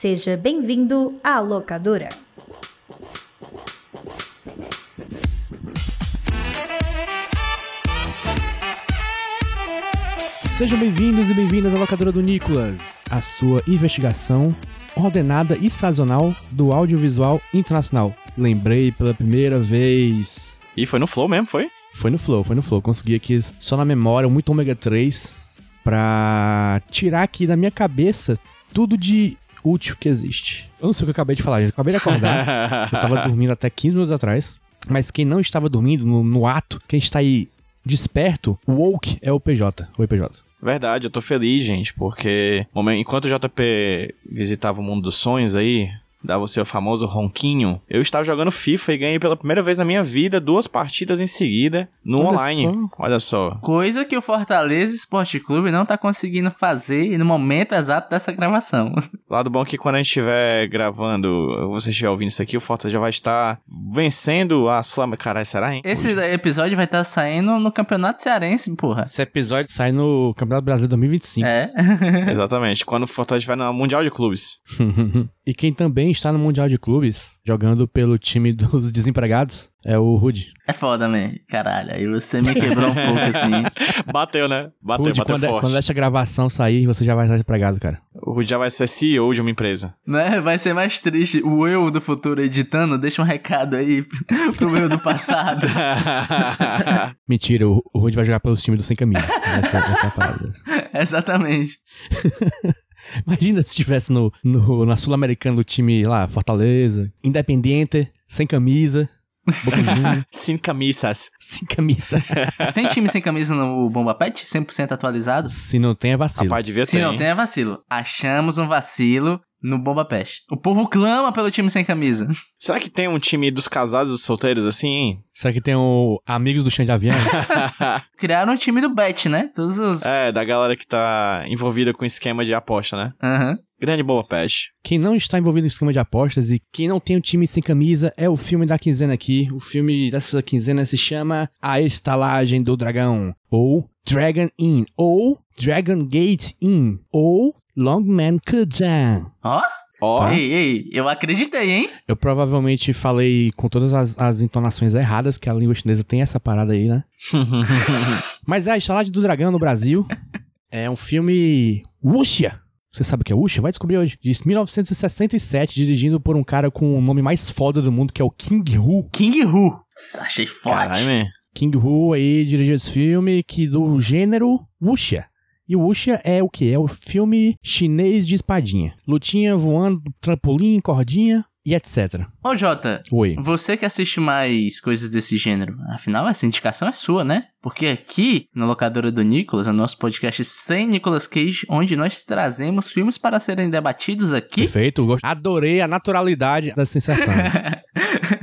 Seja bem-vindo à locadora. Sejam bem-vindos e bem-vindas à locadora do Nicolas, a sua investigação ordenada e sazonal do audiovisual internacional. Lembrei pela primeira vez. E foi no Flow mesmo, foi? Foi no Flow, foi no Flow. Consegui aqui só na memória, muito ômega 3, pra tirar aqui da minha cabeça tudo de útil que existe. Eu não sei o que eu acabei de falar, gente. Eu acabei de acordar. eu tava dormindo até 15 minutos atrás. Mas quem não estava dormindo, no, no ato, quem está aí desperto, o woke é o PJ. Oi, PJ. Verdade, eu tô feliz, gente, porque enquanto o JP visitava o mundo dos sonhos aí, dava o seu famoso ronquinho, eu estava jogando FIFA e ganhei pela primeira vez na minha vida duas partidas em seguida no Olha online. Só. Olha só. Coisa que o Fortaleza Esporte Clube não tá conseguindo fazer no momento exato dessa gravação. Lado bom é que quando a gente estiver gravando, você estiver ouvindo isso aqui, o Fortaleza já vai estar vencendo a Sul... Caralho, será, hein? Esse episódio vai estar saindo no Campeonato Cearense, porra. Esse episódio sai no Campeonato Brasileiro 2025. É. Exatamente. Quando o Fortaleza estiver no Mundial de Clubes. e quem também está no Mundial de Clubes, jogando pelo time dos desempregados, é o Rude. É foda, man. Caralho, aí você me quebrou um pouco assim. Bateu, né? Bateu, Rude, bateu quando, é- forte. quando essa gravação sair, você já vai estar empregado, cara. O Rude já vai ser CEO de uma empresa. Né? Vai ser mais triste. O eu do futuro editando, deixa um recado aí pro eu do passado. Mentira, o, Rude vai jogar pelos times do Sem Camisa. Essa, essa é a parada. Exatamente. Imagina se estivesse no, no, na Sul-Americana do time lá, Fortaleza, Independiente, sem camisa. sem camisas. Sem camisa. tem time sem camisa no Bomba Pet? 100% atualizado? Se não tem, é vacilo. Rapaz, devia Se ter, não hein? tem, é vacilo. Achamos um vacilo no Bomba Pest. O povo clama pelo time sem camisa. Será que tem um time dos casados e dos solteiros assim, hein? Será que tem o Amigos do Chão de Avião? Criaram o time do Bet, né? Todos os... é, da galera que tá envolvida com esquema de aposta, né? Aham. Grande boa peste. Quem não está envolvido em esquema de apostas e quem não tem o time sem camisa é o filme da quinzena aqui. O filme dessa quinzena se chama A Estalagem do Dragão, ou Dragon Inn, ou Dragon Gate Inn, ou Longman Kujan. Ó. Ó, Ei, ei, eu acreditei, hein? Eu provavelmente falei com todas as, as entonações erradas, que a língua chinesa tem essa parada aí, né? Mas é a Estalagem do Dragão no Brasil. É um filme wuxia. Você sabe o que é wuxia? Vai descobrir hoje. De 1967, dirigido por um cara com o nome mais foda do mundo, que é o King Hu. King Hu. Achei forte. caralho, man. King Hu aí dirigiu esse filme que do gênero wuxia. E o wuxia é o que? É o filme chinês de espadinha. Lutinha voando, trampolim, cordinha e etc. Ô, Jota, Oi. você que assiste mais coisas desse gênero, afinal, essa indicação é sua, né? Porque aqui, na locadora do Nicolas, é o nosso podcast sem Nicolas Cage, onde nós trazemos filmes para serem debatidos aqui. Perfeito. Adorei a naturalidade da sensação.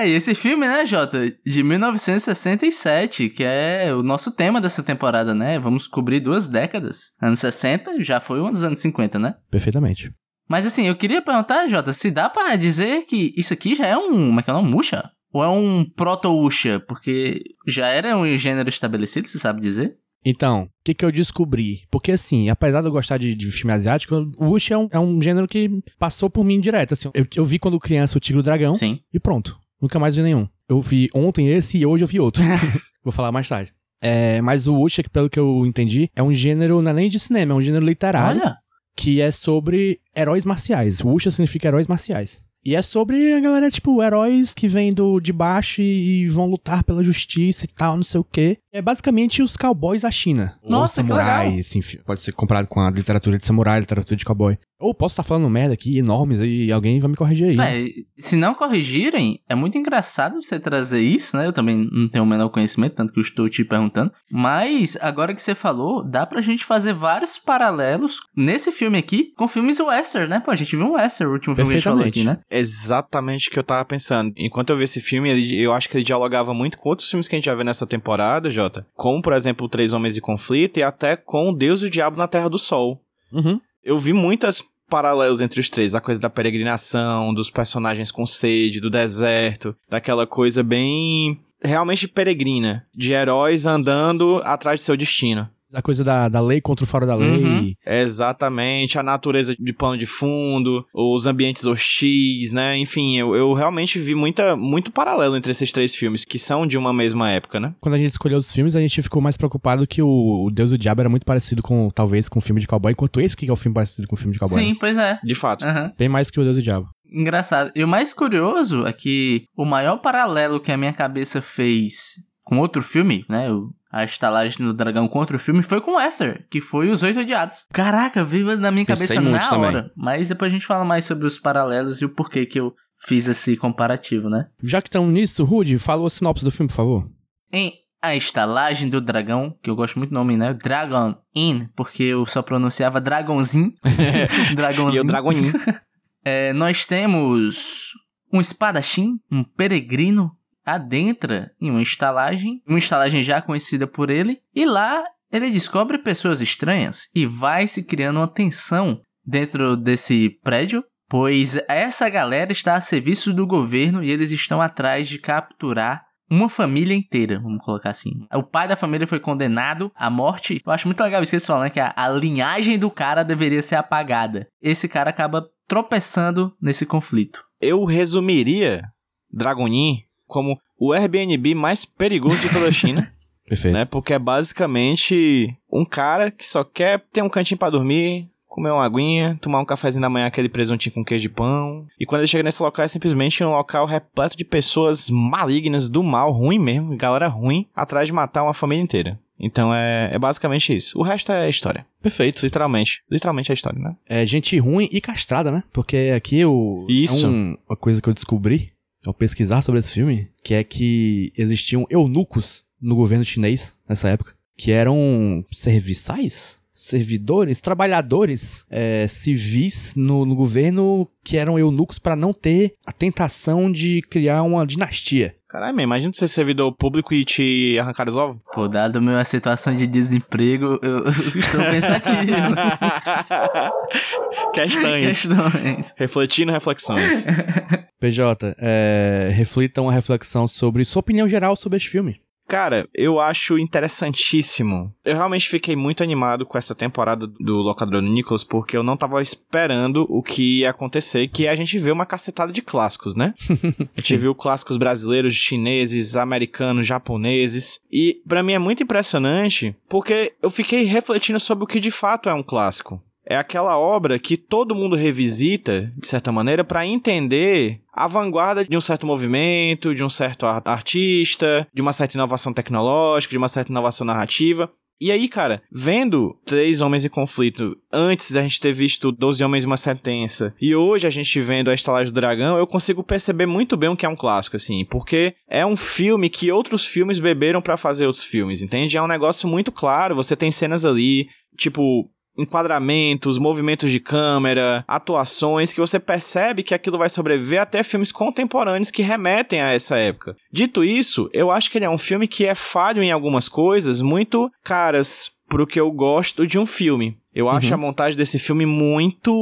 É, e esse filme, né, Jota, de 1967, que é o nosso tema dessa temporada, né? Vamos cobrir duas décadas. Anos 60 já foi uns anos 50, né? Perfeitamente. Mas assim, eu queria perguntar, Jota, se dá pra dizer que isso aqui já é um. Como é que é o nome? Musha? Ou é um proto-Usha? Porque já era um gênero estabelecido, você sabe dizer? Então, o que, que eu descobri? Porque, assim, apesar de eu gostar de, de filme asiático, o Wuxia é um, é um gênero que passou por mim direto. Assim, eu, eu vi quando criança o Tigre e o Dragão Sim. e pronto. Nunca mais vi nenhum. Eu vi ontem esse e hoje eu vi outro. Vou falar mais tarde. É, mas o que pelo que eu entendi, é um gênero, não é nem de cinema, é um gênero literário Olha. que é sobre heróis marciais. Wuxia significa heróis marciais. E é sobre a galera, tipo, heróis que vêm do, de baixo e, e vão lutar pela justiça e tal, não sei o quê. É basicamente os cowboys da China. Nossa, Ou que legal. samurais, enfim. Pode ser comparado com a literatura de samurai, literatura de cowboy. Ou posso estar falando merda aqui, enormes, e alguém vai me corrigir aí. É, se não corrigirem, é muito engraçado você trazer isso, né? Eu também não tenho o menor conhecimento, tanto que eu estou te perguntando. Mas, agora que você falou, dá pra gente fazer vários paralelos nesse filme aqui com filmes western, né? Pô, a gente viu um western, o último filme que a gente falou aqui, né? Exatamente o que eu tava pensando. Enquanto eu vi esse filme, eu acho que ele dialogava muito com outros filmes que a gente já vê nessa temporada, Jota. Como, por exemplo, Três Homens e Conflito e até com Deus e o Diabo na Terra do Sol. Uhum. Eu vi muitas paralelos entre os três. A coisa da peregrinação, dos personagens com sede, do deserto, daquela coisa bem realmente peregrina, de heróis andando atrás de seu destino. A coisa da, da lei contra o fora da lei. Uhum. Exatamente, a natureza de pano de fundo, os ambientes hostis, né? Enfim, eu, eu realmente vi muita, muito paralelo entre esses três filmes, que são de uma mesma época, né? Quando a gente escolheu os filmes, a gente ficou mais preocupado que o, o Deus do Diabo era muito parecido com, talvez, com o filme de cowboy, enquanto esse que é o filme parecido com o filme de cowboy. Sim, né? pois é. De fato. Aham. Bem mais que o Deus do Diabo. Engraçado. E o mais curioso é que o maior paralelo que a minha cabeça fez com outro filme, né? o- A estalagem do dragão contra o filme foi com Esther, que foi Os Oito Odiados. Caraca, viva na minha Pensei cabeça muito na também. hora. Mas depois a gente fala mais sobre os paralelos e o porquê que eu fiz esse comparativo, né? Já que estamos nisso, Rudy, fala a sinopse do filme, por favor. Em A Estalagem do Dragão, que eu gosto muito do nome, né? Dragon Inn, porque eu só pronunciava Dragonzinho. Dragonzinho. E o Dragoninho. É, nós temos um espadachim, um peregrino, adentra em uma estalagem, uma estalagem já conhecida por ele, e lá ele descobre pessoas estranhas e vai se criando uma tensão dentro desse prédio, pois essa galera está a serviço do governo e eles estão atrás de capturar uma família inteira, vamos colocar assim. O pai da família foi condenado à morte. Eu acho muito legal isso que eles falam, né? Que a, a linhagem do cara deveria ser apagada. Esse cara acaba tropeçando nesse conflito. Eu resumiria Dragonin como o Airbnb mais perigoso de toda a China, Perfeito. né? Porque é basicamente um cara que só quer ter um cantinho pra dormir, comer uma aguinha, tomar um cafezinho da manhã, aquele presuntinho com queijo de pão. E quando ele chega nesse local, é simplesmente um local repleto de pessoas malignas, do mal, ruim mesmo, galera ruim, atrás de matar uma família inteira. Então é, é basicamente isso. O resto é história. Perfeito. Literalmente. Literalmente é história, né? É gente ruim e castrada, né? Porque aqui o. Isso. É um- uma coisa que eu descobri ao pesquisar sobre esse filme, que é que existiam eunucos no governo chinês nessa época, que eram serviçais? Servidores, trabalhadores é, civis no, no governo que eram eunucos para não ter a tentação de criar uma dinastia. Caralho, man, imagina ser servidor público e te arrancar os ovos. Pô, dado minha situação de desemprego, eu, eu estou pensativo. Questões. Questões. Refletindo reflexões. PJ, é, reflita uma reflexão sobre sua opinião geral sobre este filme. Cara, eu acho interessantíssimo. Eu realmente fiquei muito animado com essa temporada do Locador do Nicholas, porque eu não tava esperando o que ia acontecer, que é a gente vê uma cacetada de clássicos, né? A gente viu clássicos brasileiros, chineses, americanos, japoneses. E pra mim é muito impressionante, porque eu fiquei refletindo sobre o que de fato é um clássico. É aquela obra que todo mundo revisita, de certa maneira, pra entender a vanguarda de um certo movimento, de um certo ar- artista, de uma certa inovação tecnológica, de uma certa inovação narrativa. E aí, cara, vendo Três Homens em Conflito, antes a gente ter visto Doze Homens e uma Sentença, e hoje a gente vendo A Estalagem do Dragão, eu consigo perceber muito bem o que é um clássico, assim, porque é um filme que outros filmes beberam pra fazer outros filmes, entende? É um negócio muito claro, você tem cenas ali, tipo, enquadramentos, movimentos de câmera, atuações, que você percebe que aquilo vai sobreviver até filmes contemporâneos que remetem a essa época. Dito isso, eu acho que ele é um filme que é falho em algumas coisas muito caras pro que eu gosto de um filme. Eu acho a montagem desse filme muito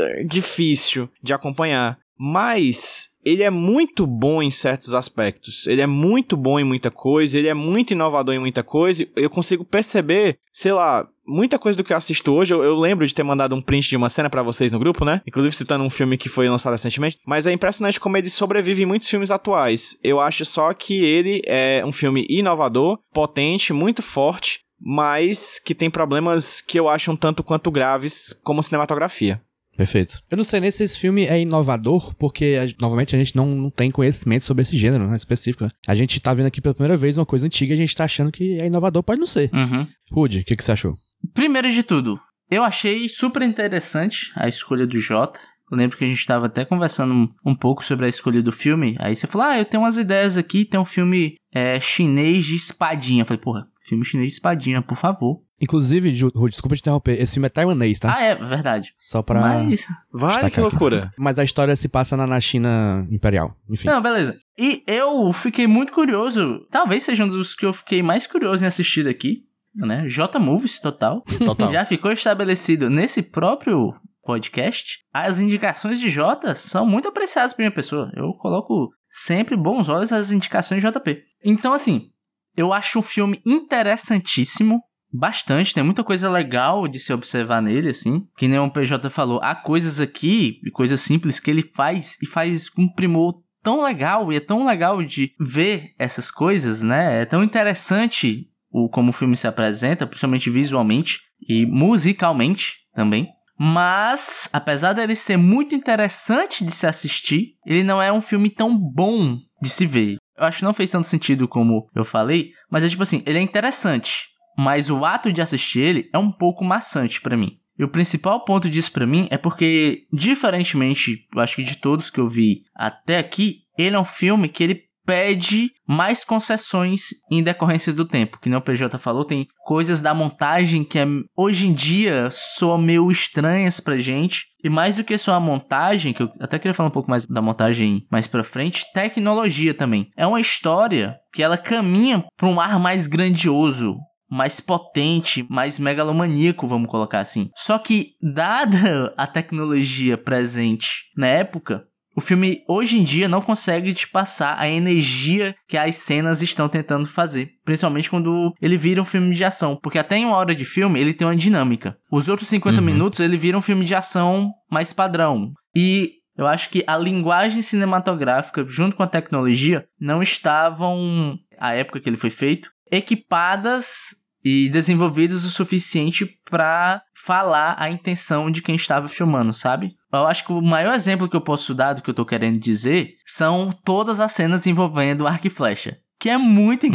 eh, difícil de acompanhar. Mas ele é muito bom em certos aspectos. Ele é muito bom em muita coisa, ele é muito inovador em muita coisa. Eu consigo perceber, sei lá, muita coisa do que eu assisto hoje. Eu, eu lembro de ter mandado um print de uma cena pra vocês no grupo, né? Inclusive citando um filme que foi lançado recentemente. Mas é impressionante como ele sobrevive em muitos filmes atuais. Eu acho só que ele é um filme inovador, potente, muito forte, mas que tem problemas que eu acho um tanto quanto graves como cinematografia. Perfeito. Eu não sei nem se esse filme é inovador, porque, a- novamente, a gente não, não tem conhecimento sobre esse gênero né, específico. né? A gente tá vendo aqui pela primeira vez uma coisa antiga e a gente tá achando que é inovador, pode não ser. Uhum. Rude, o que, que você achou? Primeiro de tudo, eu achei super interessante a escolha do Jota. Eu lembro que a gente estava até conversando um, pouco sobre a escolha do filme. Aí você falou: Ah, eu tenho umas ideias aqui. Tem um filme é, chinês de espadinha. Eu falei: Porra, filme chinês de espadinha, por favor. Inclusive, Ju- Rude, desculpa te interromper, esse filme é taiwanês, tá? Ah, é, verdade. Só pra... Mas. Vai, que aqui. loucura. Mas a história se passa na, na China Imperial. Enfim. Não, beleza. E eu fiquei muito curioso. Talvez seja um dos que eu fiquei mais curioso em assistir daqui. Né? J Movies, total. Total. Já ficou estabelecido nesse próprio podcast. As indicações de J são muito apreciadas por minha pessoa. Eu coloco sempre bons olhos às indicações de JP. Então, assim, eu acho um filme interessantíssimo, bastante, tem muita coisa legal de se observar nele, assim. Que nem o PJ falou, há coisas aqui, coisas simples que ele faz e faz com primor tão legal e é tão legal de ver essas coisas, né? É tão interessante o como o filme se apresenta, principalmente visualmente e musicalmente também. Mas, apesar dele ser muito interessante de se assistir, ele não é um filme tão bom de se ver. Eu acho que não fez tanto sentido como eu falei, mas é tipo assim, ele é interessante, mas o ato de assistir ele é um pouco maçante para mim. E o principal ponto disso para mim é porque, diferentemente, eu acho que de todos que eu vi até aqui, ele é um filme que ele pede mais concessões em decorrência do tempo. Que nem o PJ falou, tem coisas da montagem que é, hoje em dia soam meio estranhas pra gente. E mais do que só a montagem, que eu até queria falar um pouco mais da montagem mais pra frente, tecnologia também. É uma história que ela caminha pra um ar mais grandioso, mais potente, mais megalomaníaco, vamos colocar assim. Só que, dada a tecnologia presente na época, o filme hoje em dia não consegue te passar a energia que as cenas estão tentando fazer. Principalmente quando ele vira um filme de ação. Porque até em uma hora de filme ele tem uma dinâmica. Os outros 50 uhum. minutos ele vira um filme de ação mais padrão. E eu acho que a linguagem cinematográfica, junto com a tecnologia, não estavam, à época que ele foi feito, equipadas e desenvolvidas o suficiente para falar a intenção de quem estava filmando, sabe? Eu acho que o maior exemplo que eu posso dar do que eu tô querendo dizer são todas as cenas envolvendo arco e flecha, que é muito uhum.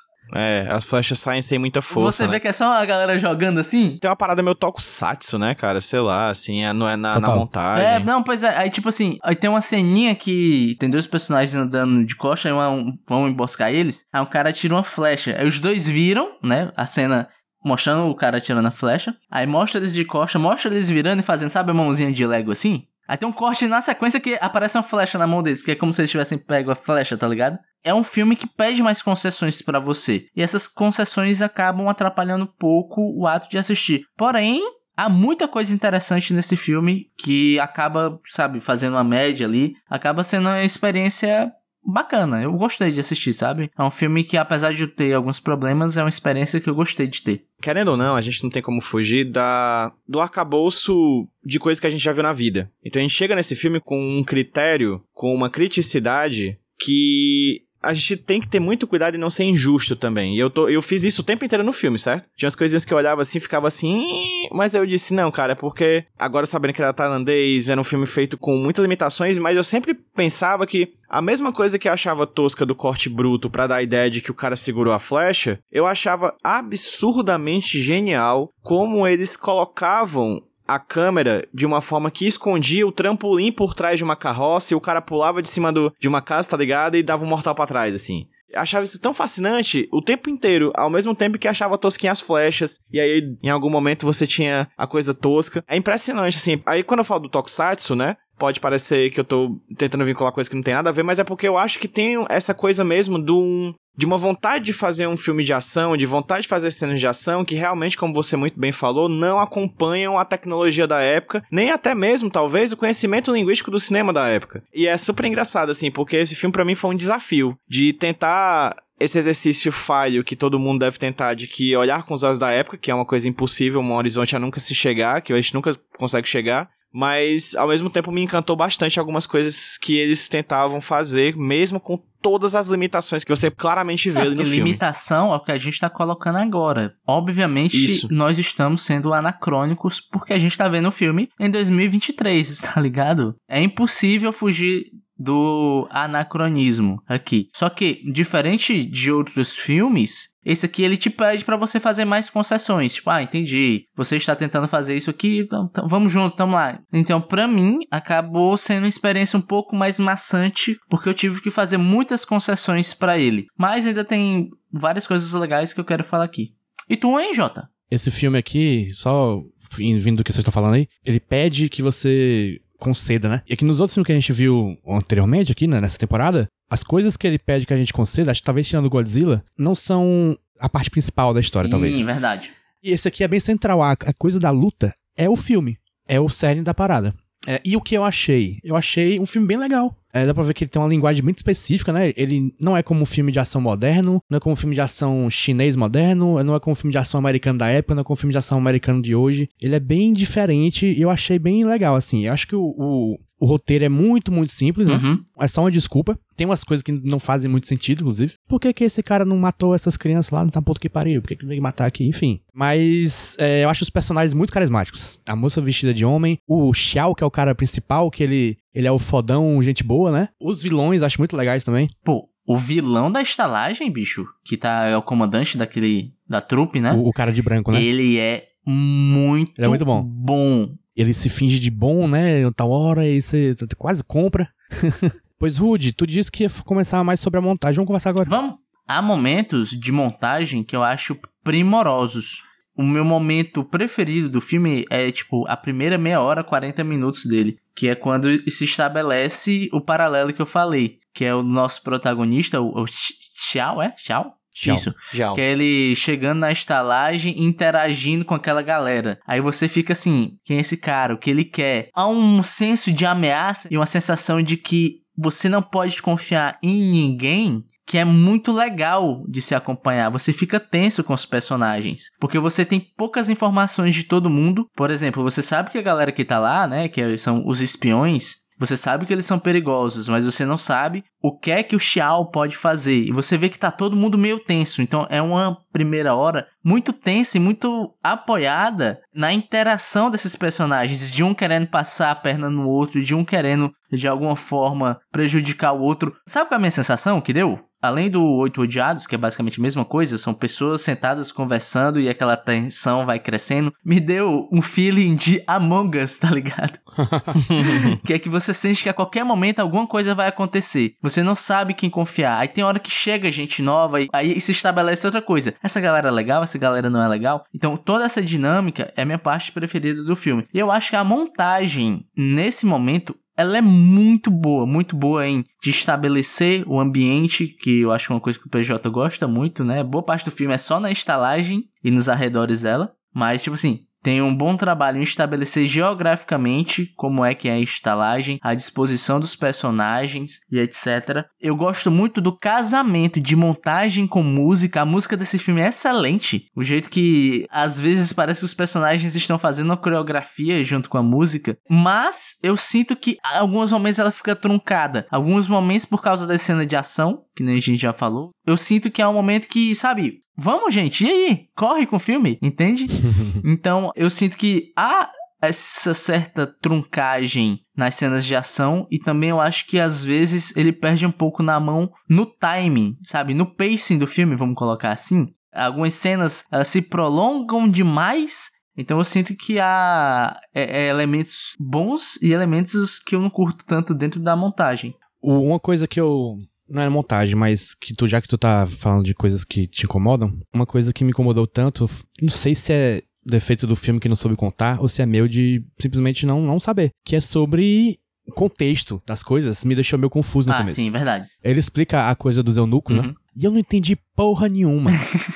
É, as flechas saem sem muita força. Você né? vê que é só a galera jogando assim? Tem uma parada meio tokusatsu, né, cara? Sei lá, assim, é, não é na, na montagem. É, não, pois é. Aí, tipo assim, aí tem uma ceninha que tem dois personagens andando de coxa, aí um, vão emboscar eles. Aí um cara tira uma flecha. Aí os dois viram, né? A cena mostrando o cara tirando a flecha. Aí mostra eles de coxa, mostra eles virando e fazendo, sabe, a mãozinha de Lego assim? Aí tem um corte na sequência que aparece uma flecha na mão deles, que é como se eles tivessem pego a flecha, tá ligado? É um filme que pede mais concessões para você. E essas concessões acabam atrapalhando um pouco o ato de assistir. Porém, há muita coisa interessante nesse filme que acaba, sabe, fazendo uma média ali, acaba sendo uma experiência bacana. Eu gostei de assistir, sabe? É um filme que, apesar de ter alguns problemas, é uma experiência que eu gostei de ter. Querendo ou não, a gente não tem como fugir da do arcabouço de coisas que a gente já viu na vida. Então a gente chega nesse filme com um critério, com uma criticidade que a gente tem que ter muito cuidado e não ser injusto também. E eu, tô, eu fiz isso o tempo inteiro no filme, certo? Tinha umas coisinhas que eu olhava assim, ficava assim, mas eu disse, não, cara, é porque agora sabendo que era tailandês, era um filme feito com muitas limitações, mas eu sempre pensava que a mesma coisa que eu achava tosca do corte bruto para dar a ideia de que o cara segurou a flecha, eu achava absurdamente genial como eles colocavam a câmera de uma forma que escondia o trampolim por trás de uma carroça e o cara pulava de cima do, de uma casa, tá ligado? E dava um mortal para trás, assim. Achava isso tão fascinante o tempo inteiro, ao mesmo tempo que achava tosquinha as flechas, e aí em algum momento você tinha a coisa tosca. É impressionante, assim. Aí quando eu falo do Tokusatsu, né? Pode parecer que eu tô tentando vincular coisa que não tem nada a ver, mas é porque eu acho que tem essa coisa mesmo de um, de uma vontade de fazer um filme de ação, de vontade de fazer cenas de ação que realmente, como você muito bem falou, não acompanham a tecnologia da época, nem até mesmo, talvez, o conhecimento linguístico do cinema da época. E é super engraçado, assim, porque esse filme para mim foi um desafio de tentar esse exercício falho que todo mundo deve tentar de que olhar com os olhos da época, que é uma coisa impossível, um horizonte a nunca se chegar, que a gente nunca consegue chegar, mas ao mesmo tempo me encantou bastante algumas coisas que eles tentavam fazer, mesmo com todas as limitações que você claramente vê é, no filme. Limitação é o que a gente está colocando agora. Obviamente, Isso. nós estamos sendo anacrônicos porque a gente está vendo o filme em 2023, tá ligado? É impossível fugir do anacronismo aqui. Só que, diferente de outros filmes, esse aqui ele te pede para você fazer mais concessões. Tipo, ah, entendi. Você está tentando fazer isso aqui, então, então vamos junto, tamo lá. Então, para mim, acabou sendo uma experiência um pouco mais maçante, porque eu tive que fazer muitas concessões para ele. Mas ainda tem várias coisas legais que eu quero falar aqui. E tu, hein, Jota? Esse filme aqui, só vindo do que você está falando aí, ele pede que você conceda, né? E aqui nos outros filmes que a gente viu anteriormente aqui, né, nessa temporada, as coisas que ele pede que a gente conceda, acho que talvez tirando o Godzilla, não são a parte principal da história, Sim, talvez. Sim, verdade. E esse aqui é bem central, a, a coisa da luta é o filme, é o cerne da parada. É, e o que eu achei? Eu achei um filme bem legal. É, dá pra ver que ele tem uma linguagem muito específica, né? Ele não é como um filme de ação moderno, não é como um filme de ação chinês moderno, não é como um filme de ação americano da época, não é como um filme de ação americano de hoje. Ele é bem diferente e eu achei bem legal, assim. Eu acho que o, o, o roteiro é muito, muito simples, né? Uhum. É só uma desculpa. Tem umas coisas que não fazem muito sentido, inclusive. Por que, que esse cara não matou essas crianças lá nessa puta que pariu? Por que, que ele veio matar aqui? Enfim. Mas é, eu acho os personagens muito carismáticos. A moça vestida de homem, o Xiao, que é o cara principal, que ele, ele é o fodão, gente boa, né? Os vilões acho muito legais também. Pô, o vilão da estalagem, bicho, que tá é o comandante daquele da trupe, né? O, o cara de branco, né? Ele é muito, Ele é muito bom. bom. Ele se finge de bom, né? Tal hora e você quase compra. pois, Rude, tu disse que ia começar mais sobre a montagem. Vamos conversar agora. Vamos. Há momentos de montagem que eu acho primorosos. O meu momento preferido do filme é, tipo, a primeira meia hora, 40 minutos dele. Que é quando se estabelece o paralelo que eu falei. Que é o nosso protagonista, o, Xiao, é? Xiao? Xiao. Isso. Já. Que é ele chegando na estalagem e interagindo com aquela galera. Aí você fica assim, quem é esse cara? O que ele quer? Há um senso de ameaça e uma sensação de que você não pode confiar em ninguém que é muito legal de se acompanhar. Você fica tenso com os personagens, porque você tem poucas informações de todo mundo. Por exemplo, você sabe que a galera que tá lá, né, que são os espiões, você sabe que eles são perigosos, mas você não sabe o que é que o Xiao pode fazer. E você vê que tá todo mundo meio tenso. Então é uma primeira hora muito tensa e muito apoiada na interação desses personagens, de um querendo passar a perna no outro, de um querendo de alguma forma prejudicar o outro. Sabe qual é a minha sensação que deu? Além do Oito Odiados, que é basicamente a mesma coisa, são pessoas sentadas conversando e aquela tensão vai crescendo, me deu um feeling de Among Us, tá ligado? que é que você sente que a qualquer momento alguma coisa vai acontecer. Você não sabe quem confiar. Aí tem hora que chega gente nova e aí se estabelece outra coisa. Essa galera é legal, essa galera não é legal. Então toda essa dinâmica é a minha parte preferida do filme. E eu acho que a montagem nesse momento ela é muito boa, muito boa em de estabelecer o ambiente, que eu acho uma coisa que o PJ gosta muito, né? Boa parte do filme é só na estalagem e nos arredores dela, mas tipo assim, tem um bom trabalho em estabelecer geograficamente como é que é a estalagem, a disposição dos personagens e etc. Eu gosto muito do casamento de montagem com música. A música desse filme é excelente. O jeito que às vezes parece que os personagens estão fazendo uma coreografia junto com a música, mas eu sinto que alguns momentos ela fica truncada. Alguns momentos por causa da cena de ação, que nem a gente já falou. Eu sinto que é um momento que, sabe, Vamos, gente, e aí? Corre com o filme, entende? então, eu sinto que há essa certa truncagem nas cenas de ação e também eu acho que às vezes ele perde um pouco na mão no timing, sabe? No pacing do filme, vamos colocar assim. Algumas cenas elas se prolongam demais então eu sinto que há é, é, elementos bons e elementos que eu não curto tanto dentro da montagem. Uma coisa que eu não é montagem, mas que tu, já que tu tá falando de coisas que te incomodam, uma coisa que me incomodou tanto, não sei se é defeito do filme que não soube contar, ou se é meu de simplesmente não, não saber. Que é sobre contexto das coisas, me deixou meio confuso no ah, começo. sim, verdade. Ele explica a coisa dos eunucos, né? Uhum. E eu não entendi porra nenhuma.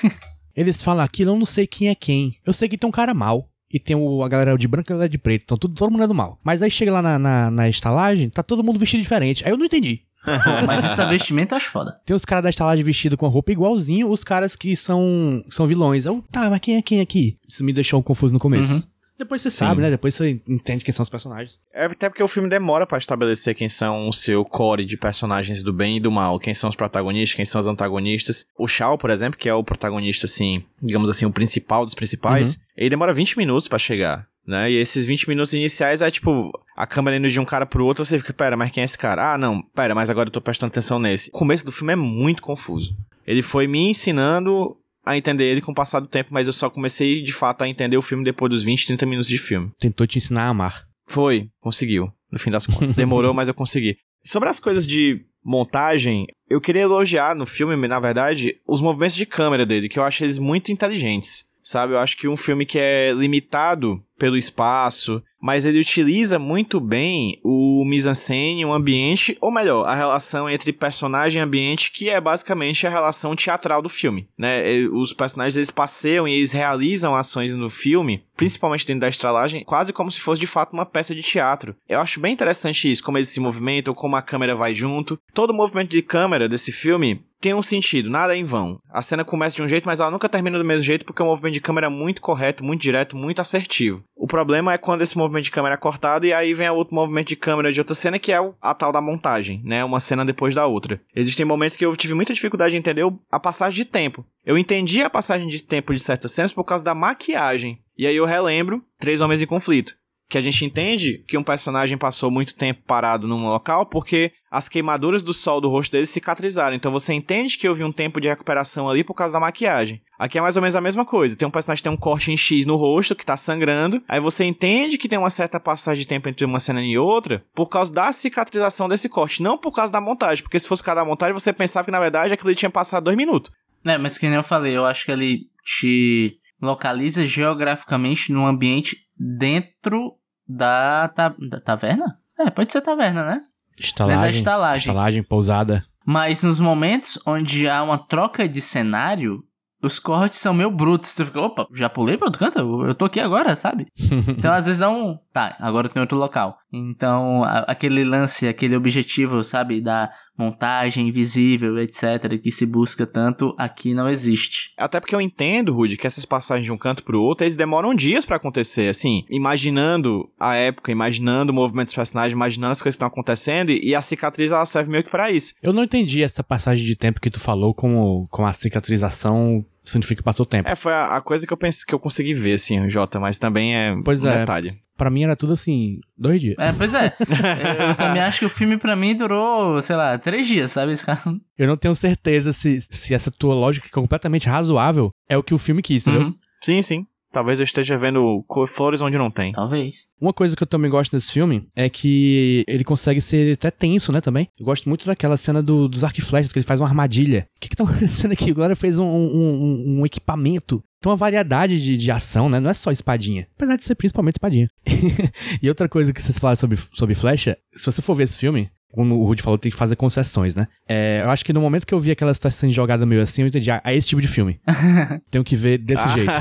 Eles falam aquilo, eu não sei quem é quem. Eu sei que tem um cara mal. E tem o, a galera de branco e a galera de preto. Então tudo, todo mundo é do mal. Mas aí chega lá na, na, na estalagem, tá todo mundo vestido diferente. Aí eu não entendi. Pô, mas esse da vestimento eu acho foda. Tem os caras da estalagem vestido com a roupa igualzinho os caras que são, são vilões. Eu, tá, mas quem é quem aqui? Isso me deixou confuso no começo. Uhum. Depois você sabe, né? Depois você entende quem são os personagens. É até porque o filme demora pra estabelecer quem são o seu core de personagens do bem e do mal, quem são os protagonistas, quem são os antagonistas. O Shao, por exemplo, que é o protagonista, assim, digamos assim, o principal dos principais, ele demora 20 minutos pra chegar. Né? E esses 20 minutos iniciais é tipo a câmera indo de um cara pro outro, você fica, pera, mas quem é esse cara? Ah, não, pera, mas agora eu tô prestando atenção nesse. O começo do filme é muito confuso. Ele foi me ensinando a entender ele com o passar do tempo, mas eu só comecei de fato a entender o filme depois dos 20, 30 minutos de filme. Tentou te ensinar a amar. Foi, conseguiu, no fim das contas. Demorou, mas eu consegui. Sobre as coisas de montagem, eu queria elogiar no filme, na verdade, os movimentos de câmera dele, que eu acho eles muito inteligentes. Sabe? Eu acho que um filme que é limitado pelo espaço, mas ele utiliza muito bem o mise-en-scène, o ambiente, ou melhor, a relação entre personagem e ambiente, que é basicamente a relação teatral do filme, né? Os personagens eles passeiam e eles realizam ações no filme, principalmente dentro da estralagem, quase como se fosse de fato uma peça de teatro. Eu acho bem interessante isso, como eles se movimentam, como a câmera vai junto. Todo o movimento de câmera desse filme tem um sentido, nada é em vão. A cena começa de um jeito, mas ela nunca termina do mesmo jeito porque o movimento de câmera é muito correto, muito direto, muito assertivo. O problema é quando esse movimento de câmera é cortado e aí vem outro movimento de câmera de outra cena que é a tal da montagem, né? Uma cena depois da outra. Existem momentos que eu tive muita dificuldade de entender a passagem de tempo. Eu entendi a passagem de tempo de certas cenas por causa da maquiagem. E aí eu relembro Três Homens em Conflito que a gente entende que um personagem passou muito tempo parado num local porque as queimaduras do sol do rosto dele cicatrizaram. Então você entende que houve um tempo de recuperação ali por causa da maquiagem. Aqui é mais ou menos a mesma coisa. Tem um personagem que tem um corte em X no rosto que tá sangrando. Aí você entende que tem uma certa passagem de tempo entre uma cena e outra por causa da cicatrização desse corte, não por causa da montagem. Porque se fosse cada montagem, você pensava que na verdade aquilo tinha passado dois minutos. É, mas que nem eu falei, eu acho que ele te localiza geograficamente num ambiente dentro da, ta, da taverna? É, pode ser taverna, né? Estalagem, da estalagem. Estalagem, pousada. Mas nos momentos onde há uma troca de cenário, os cortes são meio brutos. Tu fica, opa, já pulei pra outro canto? Eu tô aqui agora, sabe? então, às vezes dá um. Tá, agora tem outro local. Então, a, aquele lance, aquele objetivo, sabe? Da montagem invisível, etc., que se busca tanto, aqui não existe. Até porque eu entendo, Rudy, que essas passagens de um canto pro outro, eles demoram dias para acontecer, assim, imaginando a época, imaginando o movimento dos personagens, imaginando as coisas que estão acontecendo, e a cicatriz, ela serve meio que pra isso. Eu não entendi essa passagem de tempo que tu falou como, com a cicatrização significa que passou tempo. É, foi a, a, coisa que eu pensei que eu consegui ver, assim, Jota, mas também é pois um é. detalhe. Pra mim era tudo assim, dois dias. É, pois é. eu também acho que o filme pra mim durou, sei lá, três dias, sabe? Esse cara... Eu não tenho certeza se, se essa tua lógica é completamente razoável é o que o filme quis, entendeu? Uhum. Sim, sim. Talvez eu esteja vendo flores onde não tem. Talvez. Uma coisa que eu também gosto desse filme é que ele consegue ser até tenso, né, também. Eu gosto muito daquela cena do, dos arco e flechas, que ele faz uma armadilha. O que que tá acontecendo aqui? Agora fez um, um, um, equipamento. Tem uma variedade de, de ação, né? Não é só espadinha. Apesar de ser principalmente espadinha. e outra coisa que vocês falaram sobre, sobre flecha, se você for ver esse filme, como o Rudy falou, tem que fazer concessões, né? É, eu acho que no momento que eu vi aquela situação sendo jogada meio assim, eu entendi, ah, é esse tipo de filme. tenho que ver desse jeito.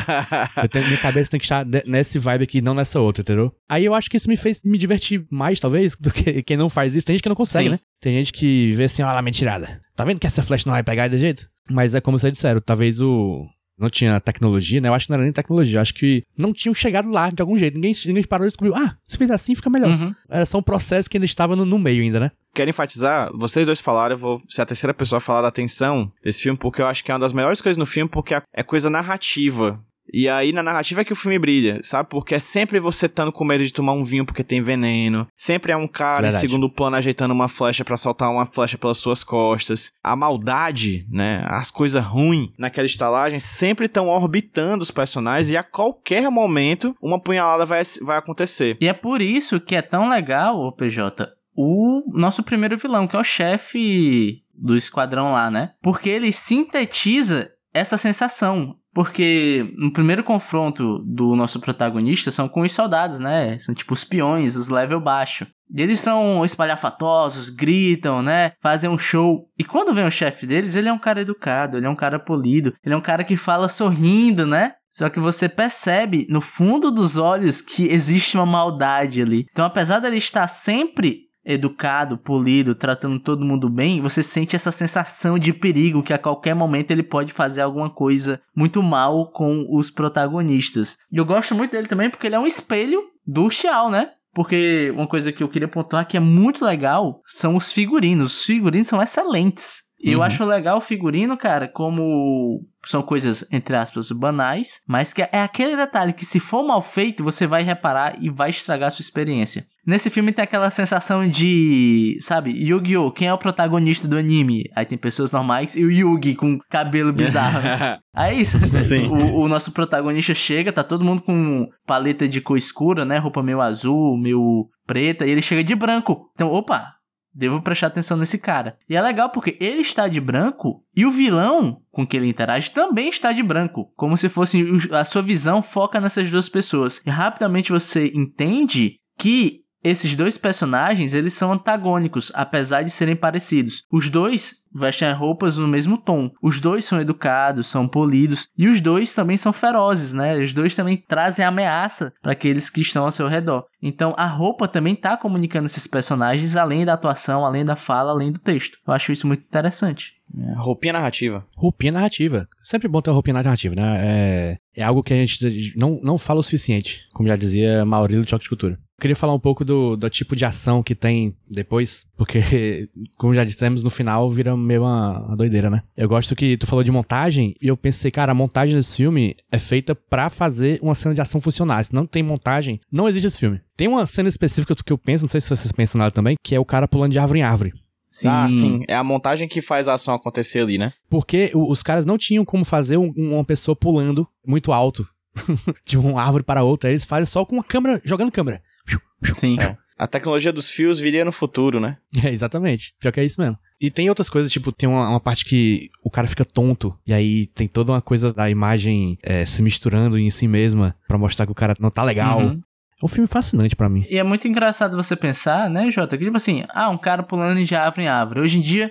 Tenho, minha cabeça tem que estar nesse vibe aqui, não nessa outra, entendeu? Aí eu acho que isso me fez me divertir mais, talvez, do que quem não faz isso. Tem gente que não consegue, Sim. né? Tem gente que vê assim, olha lá, mentirada. Tá vendo que essa flecha não vai pegar desse jeito? Mas é como vocês disseram, talvez o, não tinha tecnologia, né? Eu acho que não era nem tecnologia. Eu acho que não tinham chegado lá de algum jeito. Ninguém, ninguém parou e descobriu, ah, se fizer assim fica melhor. Uhum. Era só um processo que ainda estava no, no meio ainda, né? Quero enfatizar, vocês dois falaram, eu vou ser a terceira pessoa a falar da tensão desse filme, porque eu acho que é uma das melhores coisas no filme, porque é coisa narrativa. E aí na narrativa é que o filme brilha, sabe? Porque é sempre você estando com medo de tomar um vinho porque tem veneno. Sempre é um cara Verdade. em segundo plano ajeitando uma flecha para soltar uma flecha pelas suas costas. A maldade, né? As coisas ruins naquela estalagem sempre estão orbitando os personagens e a qualquer momento uma punhalada vai, vai acontecer. E é por isso que é tão legal, o PJ, o nosso primeiro vilão, que é o chefe do esquadrão lá, né? Porque ele sintetiza essa sensação. Porque no primeiro confronto do nosso protagonista são com os soldados, né? São tipo os peões, os level baixo. E eles são espalhafatosos, gritam, né? Fazem um show. E quando vem o chefe deles, ele é um cara educado, ele é um cara polido, ele é um cara que fala sorrindo, né? Só que você percebe no fundo dos olhos que existe uma maldade ali. Então, apesar dele estar sempre educado, polido, tratando todo mundo bem, você sente essa sensação de perigo que a qualquer momento ele pode fazer alguma coisa muito mal com os protagonistas. E eu gosto muito dele também porque ele é um espelho do Xiao, né? Porque uma coisa que eu queria pontuar que é muito legal são os figurinos. Os figurinos são excelentes. E eu Uhum. acho legal o figurino, cara, como são coisas, entre aspas, banais, mas que é aquele detalhe que se for mal feito, você vai reparar e vai estragar a sua experiência. Nesse filme tem aquela sensação de, sabe, Yu-Gi-Oh! Quem é o protagonista do anime? Aí tem pessoas normais e o Yugi com cabelo bizarro. Aí é isso. O, o nosso protagonista chega, tá todo mundo com paleta de cor escura, né? Roupa meio azul, meio preta, e ele chega de branco. Então, opa, Devo prestar atenção nesse cara. E é legal porque ele está de branco e o vilão com que ele interage também está de branco. Como se fosse a sua visão foca nessas duas pessoas. E rapidamente você entende que esses dois personagens, eles são antagônicos, apesar de serem parecidos. Os dois vestem roupas no mesmo tom. Os dois são educados, são polidos e os dois também são ferozes, né? Os dois também trazem ameaça para aqueles que estão ao seu redor. Então a roupa também está comunicando esses personagens além da atuação, além da fala, além do texto. Eu acho isso muito interessante. É, roupinha narrativa. Roupinha narrativa. Sempre bom ter roupinha narrativa, né? É, é algo que a gente não, não fala o suficiente, como já dizia Maurílio de Choque de Cultura. Eu queria falar um pouco do, do tipo de ação que tem depois, porque, como já dissemos, no final vira meio uma, uma, doideira, né? Eu gosto que tu falou de montagem, e eu pensei, cara, a montagem desse filme é feita para fazer uma cena de ação funcionar. Se não tem montagem, não existe esse filme. Tem uma cena específica que eu penso, não sei se vocês pensam nela também, que é o cara pulando de árvore em árvore. Sim. Ah, sim. É a montagem que faz a ação acontecer ali, né? Porque os caras não tinham como fazer um, uma pessoa pulando muito alto de uma árvore para outra. Eles fazem só com uma câmera, jogando câmera. Sim. É. A tecnologia dos fios viria no futuro, né? É, exatamente. Pior que é isso mesmo. E tem outras coisas, tipo, tem uma, uma parte que o cara fica tonto, e aí tem toda uma coisa da imagem é, se misturando em si mesma para mostrar que o cara não tá legal. Uhum. É um filme fascinante para mim. E é muito engraçado você pensar, né, Jota? Que tipo assim, ah, um cara pulando de árvore em árvore. Hoje em dia,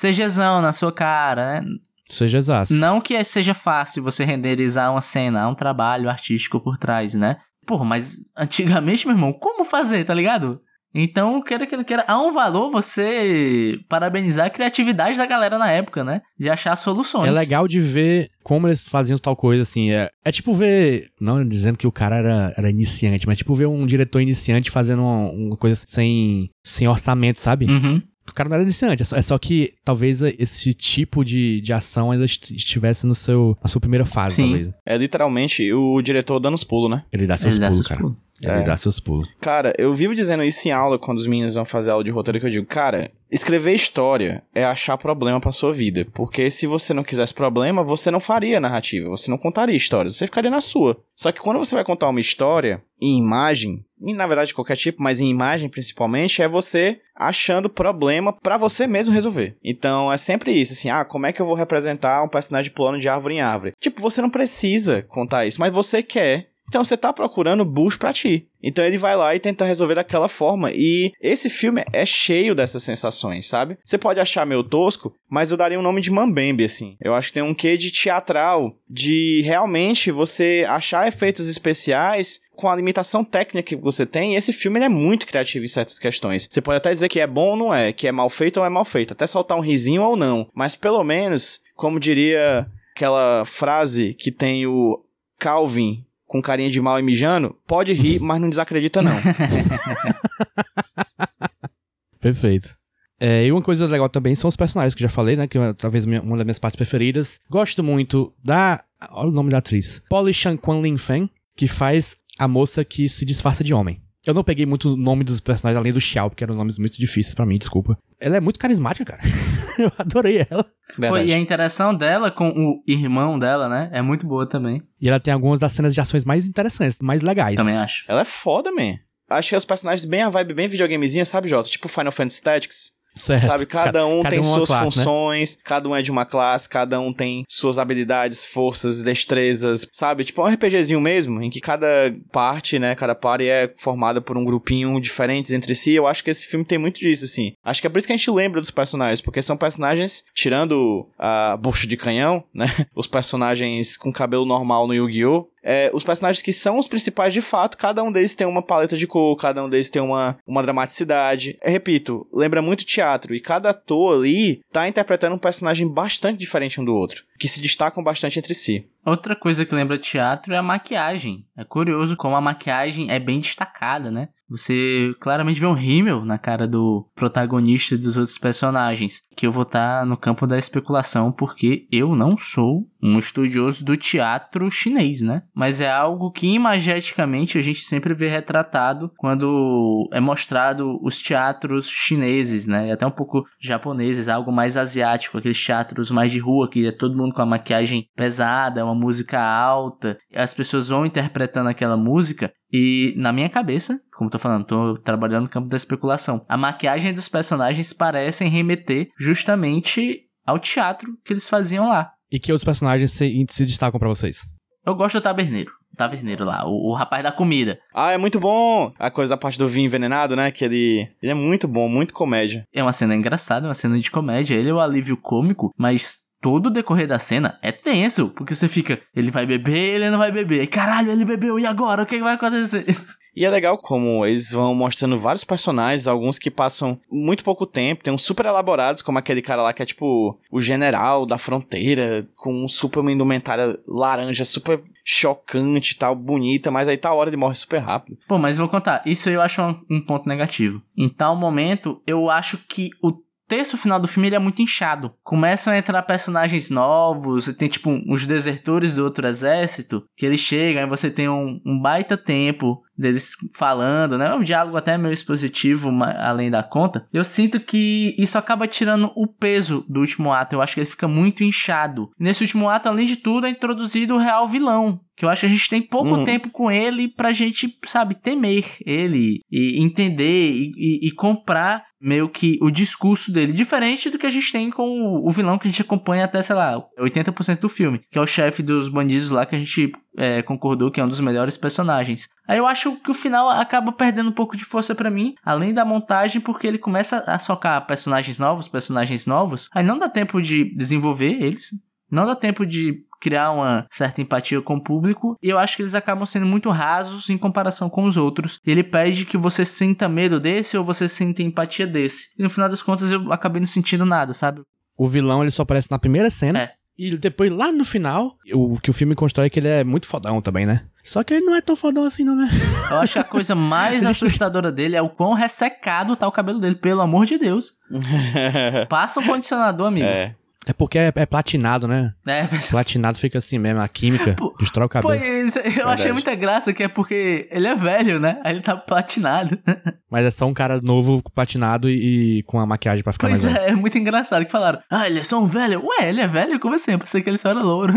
CGzão na sua cara, né? Seja exato. Não que seja fácil você renderizar uma cena, há um trabalho artístico por trás, né? Porra, mas antigamente, meu irmão, como fazer, tá ligado? Então, queira que não queira, há um valor você parabenizar a criatividade da galera na época, né? De achar soluções. É legal de ver como eles faziam tal coisa, assim. É, é tipo ver. Não dizendo que o cara era, era iniciante, mas tipo ver um diretor iniciante fazendo uma, uma coisa sem, sem orçamento, sabe? Uhum. O cara não era iniciante, é só, é só, que talvez esse tipo de, de ação ainda estivesse no seu, na sua primeira fase, Sim. talvez. É literalmente o diretor dando os pulos, né? Ele dá seus pulos, cara. Pulos. Ele é. dá seus pulos. Cara, eu vivo dizendo isso em aula quando os meninos vão fazer aula de roteiro que eu digo, cara, escrever história é achar problema pra sua vida. Porque se você não quisesse problema, você não faria narrativa, você não contaria histórias, você ficaria na sua. Só que quando você vai contar uma história em imagem, e na verdade qualquer tipo, mas em imagem principalmente, é você achando problema para você mesmo resolver. Então é sempre isso, assim, ah, como é que eu vou representar um personagem pulando de árvore em árvore? Tipo, você não precisa contar isso, mas você quer então você tá procurando boost para ti. Então ele vai lá e tenta resolver daquela forma. E esse filme é cheio dessas sensações, sabe? Você pode achar meio tosco, mas eu daria um nome de Mambembe, assim. Eu acho que tem um quê de teatral, de realmente você achar efeitos especiais com a limitação técnica que você tem, esse filme é muito criativo em certas questões. Você pode até dizer que é bom ou não é, que é mal feito ou é mal feito, até soltar um risinho ou não, mas pelo menos, como diria aquela frase que tem o Calvin com carinha de mal e mijando, pode rir, mas não desacredita não. Perfeito. É, e uma coisa legal também são os personagens que eu já falei, né? Que é talvez uma das minhas partes preferidas. Gosto muito da. Olha o nome da atriz. Polly Shanquan Lin Feng, que faz a moça que se disfarça de homem. Eu não peguei muito o nome dos personagens além do Xiao, porque eram nomes muito difíceis para mim, desculpa. Ela é muito carismática, cara. eu adorei ela. Pô, e a interação dela com o irmão dela, né? É muito boa também. E ela tem algumas das cenas de ações mais interessantes, mais legais. Também acho. Ela é foda, man. Achei os personagens bem a vibe, bem videogamezinha, sabe, Jota? Tipo Final Fantasy Tactics. Certo. Sabe, cada um cada tem suas classe, né? funções, né? cada um é de uma classe, cada um tem suas habilidades, forças, destrezas, sabe? Tipo um RPGzinho mesmo, em que cada parte, né, cada party é formada por um grupinho diferentes entre si. Eu acho que esse filme tem muito disso, assim. Acho que é por isso que a gente lembra dos personagens, porque são personagens, tirando a bucha de canhão, né? Os personagens com cabelo normal no Yu-Gi-Oh! É, os personagens que são os principais de fato, cada um deles tem uma paleta de cor, cada um deles tem uma, uma dramaticidade. Eu repito, lembra muito teatro, e cada ator ali tá interpretando um personagem bastante diferente um do outro, que se destacam bastante entre si. Outra coisa que lembra teatro é a maquiagem. É curioso como a maquiagem é bem destacada, né? Você claramente vê um rímel na cara do protagonista e dos outros personagens. Que eu vou estar tá no campo da especulação, porque eu não sou um estudioso do teatro chinês, né? Mas é algo que imageticamente a gente sempre vê retratado quando é mostrado os teatros chineses, né? E até um pouco japoneses, algo mais asiático, aqueles teatros mais de rua, que é todo mundo com a maquiagem pesada, uma música alta, as pessoas vão interpretando aquela música e na minha cabeça, como eu tô falando, tô trabalhando no campo da especulação, a maquiagem dos personagens parecem remeter justamente ao teatro que eles faziam lá. E que outros personagens se, se destacam pra vocês? Eu gosto do taberneiro. O taverneiro lá, o, o rapaz da comida. Ah, é muito bom! A coisa da parte do vinho envenenado, né? Que ele, ele é muito bom, muito comédia. É uma cena engraçada, uma cena de comédia. Ele é o alívio cômico, mas todo o decorrer da cena é tenso, porque você fica, ele vai beber, ele não vai beber. Caralho, ele bebeu, e agora? O que vai acontecer? E é legal como eles vão mostrando vários personagens, alguns que passam muito pouco tempo, tem uns super elaborados, como aquele cara lá que é tipo o general da fronteira, com um super uma indumentária laranja, super chocante e tal, bonita, mas aí tá a hora de morrer super rápido. Pô, mas vou contar, isso eu acho um, um ponto negativo. Em tal momento, eu acho que o terço final do filme ele é muito inchado. Começam a entrar personagens novos, tem tipo uns desertores do outro exército, que eles chegam e você tem um, um baita tempo deles falando, né? Um diálogo até meio expositivo, além da conta. Eu sinto que isso acaba tirando o peso do último ato. Eu acho que ele fica muito inchado. Nesse último ato, além de tudo, é introduzido o real vilão. Que eu acho que a gente tem pouco uhum. tempo com ele pra gente, sabe, temer ele e entender e, e, e comprar meio que o discurso dele, diferente do que a gente tem com o, vilão que a gente acompanha até, sei lá, 80% do filme, que é o chefe dos bandidos lá que a gente é, concordou que é um dos melhores personagens. Aí eu acho que o final acaba perdendo um pouco de força para mim, além da montagem, porque ele começa a socar personagens novos, personagens novos, aí não dá tempo de desenvolver eles, não dá tempo de criar uma certa empatia com o público, e eu acho que eles acabam sendo muito rasos em comparação com os outros. Ele pede que você sinta medo desse ou você sinta empatia desse. E no final das contas eu acabei não sentindo nada, sabe? O vilão ele só aparece na primeira cena. É. E depois, lá no final, o que o filme constrói é que ele é muito fodão também, né? Só que ele não é tão fodão assim, não, né? Eu acho que a coisa mais assustadora dele é o quão ressecado tá o cabelo dele, pelo amor de Deus. Passa um condicionador, amigo. É. É porque é, é, platinado, né? É. Platinado fica assim mesmo, a química destrói o cabelo. Pois, eu Verdade. achei muita graça que é porque ele é velho, né? Aí ele tá platinado. Mas é só um cara novo, platinado e, e com a maquiagem pra ficar pois mais é, velho. é muito engraçado que falaram, ah, ele é só um velho? Ué, ele é velho? Como assim? Eu pensei que ele só era louro.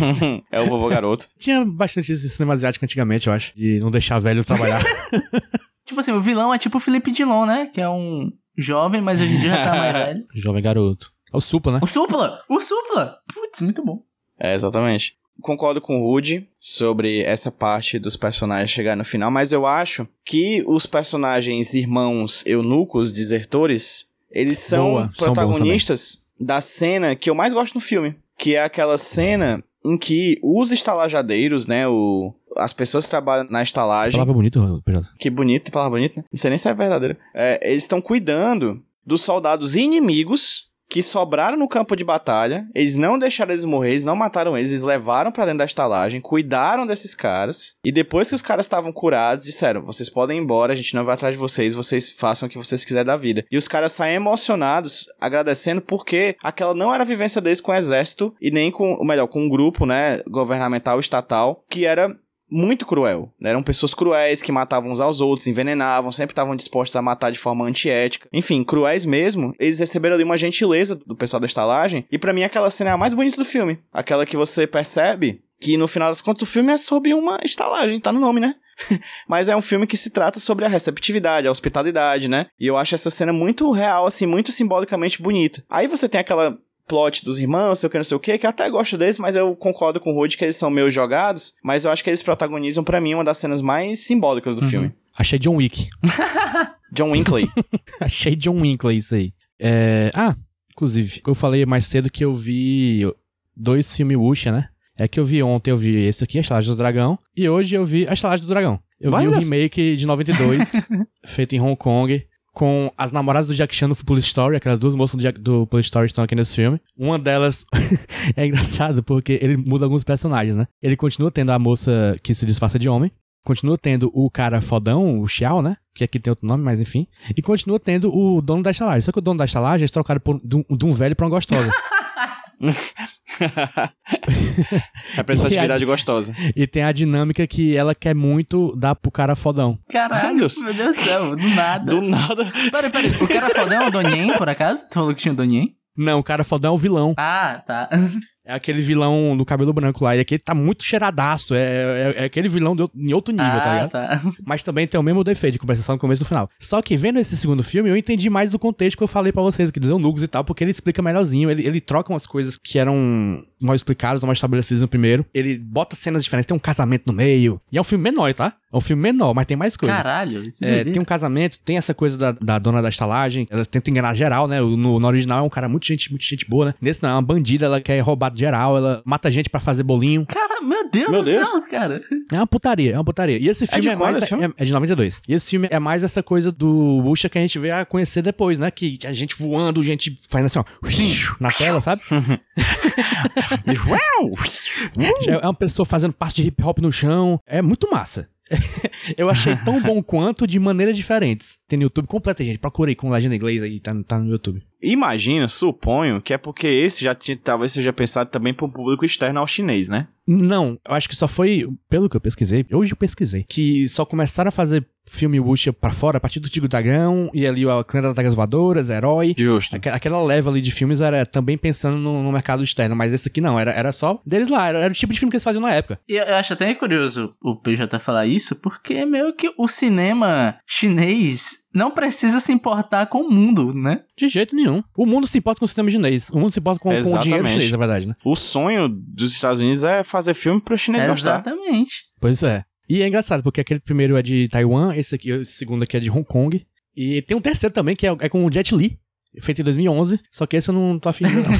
é o vovô garoto. Tinha bastante esse cinema asiático antigamente, eu acho, de não deixar velho trabalhar. tipo assim, o vilão é tipo o Felipe Dilon, né? Que é um jovem, mas hoje em dia já tá mais velho. Jovem garoto. O Supla, né? O Supla! O Supla! Putz, muito bom. É, exatamente. Concordo com o Rudy sobre essa parte dos personagens chegar no final, mas eu acho que os personagens irmãos eunucos, desertores, eles são Boa, protagonistas são da cena que eu mais gosto no filme, que é aquela cena em que os estalajadeiros, né, o, as pessoas que trabalham na estalagem... Palavra bonita, Pedro. Que bonito, palavra bonita, né? Não sei nem se é verdadeira. É, eles estão cuidando dos soldados inimigos que sobraram no campo de batalha, eles não deixaram eles morrer, eles não mataram eles, eles levaram para dentro da estalagem, cuidaram desses caras, e depois que os caras estavam curados, disseram: vocês podem ir embora, a gente não vai atrás de vocês, vocês façam o que vocês quiserem da vida. E os caras saem emocionados, agradecendo, porque aquela não era a vivência deles com o exército, e nem com, ou melhor, com um grupo, né, governamental, estatal, que era muito cruel. Né? Eram pessoas cruéis que matavam uns aos outros, envenenavam, sempre estavam dispostos a matar de forma antiética. Enfim, cruéis mesmo. Eles receberam ali uma gentileza do pessoal da estalagem. E para mim aquela cena é a mais bonita do filme. Aquela que você percebe que no final das contas o filme é sobre uma estalagem, tá no nome, né? Mas é um filme que se trata sobre a receptividade, a hospitalidade, né? E eu acho essa cena muito real, assim, muito simbolicamente bonita. Aí você tem aquela plot dos irmãos, sei o que, não sei o que, que eu até gosto deles, mas eu concordo com o Rudy que eles são meio jogados, mas eu acho que eles protagonizam para mim uma das cenas mais simbólicas do uhum. filme. Achei John Wick. John Winkley. Achei John Winkley isso aí. É... Ah, inclusive, eu falei mais cedo que eu vi dois filmes Wuxia, né? É que eu vi ontem, eu vi esse aqui, A Estalagem do Dragão, e hoje eu vi A Estalagem do Dragão. Eu Vai vi o remake de 92, feito em Hong Kong, com as namoradas do Jack Chan no Police Story, aquelas duas moças do, Jack, do Police Story estão aqui nesse filme. Uma delas é engraçado porque ele muda alguns personagens, né? Ele continua tendo a moça que se disfarça de homem, continua tendo o cara fodão, o Xiao, né? Que aqui tem outro nome, mas enfim. E continua tendo o dono da estalagem. Só que o dono da estalagem eles trocaram por, de, um, de um velho pra uma gostosa. Representatividade gostosa. E tem a dinâmica que ela quer muito dar pro cara fodão. Caralho, meu Deus do céu, do nada. Do nada. Peraí, peraí, o cara fodão é o Donien, por acaso? Tu falou que tinha o Donien? Não, o cara fodão é o vilão. Ah, tá. É aquele vilão do cabelo branco lá. E aquele tá muito cheiradaço. É, é, é aquele vilão de, em outro nível, tá ah, ligado? tá. Mas também tem o mesmo defeito de compensação no começo e no final. Só que vendo esse segundo filme, eu entendi mais do contexto que eu falei pra vocês, aqui dos eunucos e tal, porque ele explica melhorzinho. Ele, ele troca umas coisas que eram mal explicadas, mal estabelecidas no primeiro. Ele bota cenas diferentes, tem um casamento no meio. E é um filme menor, tá? É um filme menor, mas tem mais coisa. Caralho. É, tem um casamento, tem essa coisa da, da dona da estalagem, ela tenta enganar geral, né? No, no original é um cara muito gente, muito gente boa, né? Nesse não, é uma bandida, ela quer roubar geral, ela mata gente pra fazer bolinho. Cara, meu Deus Meu do Deus. céu, cara. É uma putaria, é uma putaria. E esse filme de é, mais. filme? É, é de 92. E esse filme é mais essa coisa do Bucha que a gente vê a conhecer depois, né? Que, que a gente voando, gente fazendo assim, ó, na tela, sabe? Já É uma pessoa fazendo passo de hip hop no chão. É muito massa. Eu achei tão bom quanto de maneiras diferentes. Tem no YouTube completo, gente. Procurei com legenda em inglês aí, tá, tá no YouTube. Imagino, suponho, que é porque esse já tinha, talvez seja pensado também para um público externo ao chinês, né? Não, eu acho que só foi, pelo que eu pesquisei, hoje eu pesquisei, que só começaram a fazer filme Wuxia pra fora a partir do Tigo Dragão e ali a Clã das Dagas Voadoras, Herói. Justo. Aque- Aquela leva ali de filmes era também pensando no, no mercado externo, mas esse aqui não, era, era só deles lá, era, era o tipo de filme que eles faziam na época. E eu acho até curioso o PJ falar isso, porque meio que o cinema chinês não precisa se importar com o mundo, né? De jeito nenhum. O mundo se importa com o cinema chinês, o mundo se importa com, com o dinheiro chinês, na verdade, né? O sonho dos Estados Unidos é fazer filme pro chinês gostar. Exatamente. Pois é. E é engraçado, porque aquele primeiro é de Taiwan, esse aqui, esse segundo aqui é de Hong Kong. E tem um terceiro também, que é, é com o Jet Li, feito em 2011. Só que esse eu não tô afim de ver, não.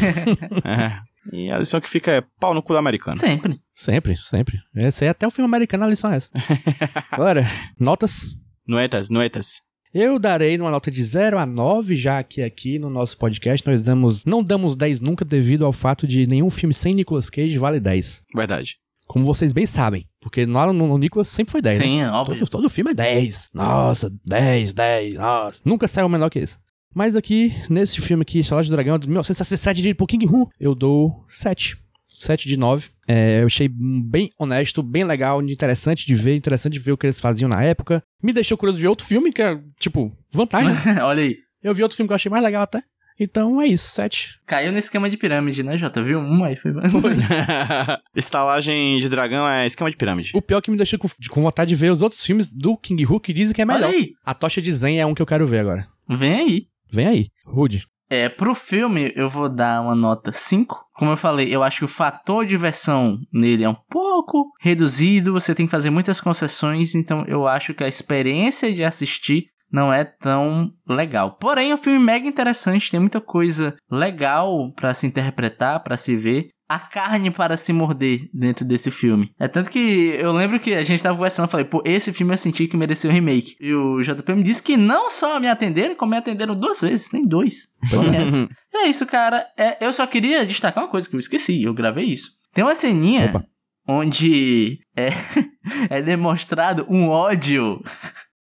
É. E a lição que fica é pau no cu do americano. Sempre. sempre, sempre. Esse é até o filme americano, a lição é essa. Agora, notas. Noetas, noetas. Eu darei uma nota de 0 a 9, já que aqui no nosso podcast nós damos, não damos 10 nunca devido ao fato de nenhum filme sem Nicolas Cage vale 10. Verdade. Como vocês bem sabem. Porque lá no, no Nicolas sempre foi 10, né? Sim, óbvio. Todo, todo filme é 10. Nossa, 10, 10, nossa. Nunca saiu menor que esse. Mas aqui, nesse filme aqui, Salário do Dragão, de 1967, dirigido por King Hu, eu dou 7. 7 de 9. É, eu achei bem honesto, bem legal, interessante de ver, interessante de ver o que eles faziam na época. Me deixou curioso de ver outro filme, que é, tipo, vantagem. Olha aí. eu vi outro filme que eu achei mais legal até. Então é isso, 7. Caiu no esquema de pirâmide, né, Jota? Viu? Um aí foi. Estalagem de dragão é esquema de pirâmide. O pior que me deixou com, com vontade de ver os outros filmes do King Hu, que dizem que é melhor. Olha aí. A Tocha de Zen é um que eu quero ver agora. Vem aí. Vem aí, Rude. É, pro filme eu vou dar uma nota 5. Como eu falei, eu acho que o fator diversão nele é um pouco reduzido, você tem que fazer muitas concessões, então eu acho que a experiência de assistir não é tão legal. Porém, é um filme mega interessante, tem muita coisa legal pra se interpretar, pra se ver. A carne para se morder dentro desse filme. É tanto que eu lembro que a gente tava conversando, falei, pô, esse filme eu senti que mereceu um remake. E o JP me disse que não só me atenderam, como me atenderam duas vezes, nem dois. Foi essa. É isso, cara. É, eu só queria destacar uma coisa que eu esqueci, eu gravei isso. Tem uma ceninha Opa. onde é, é demonstrado um ódio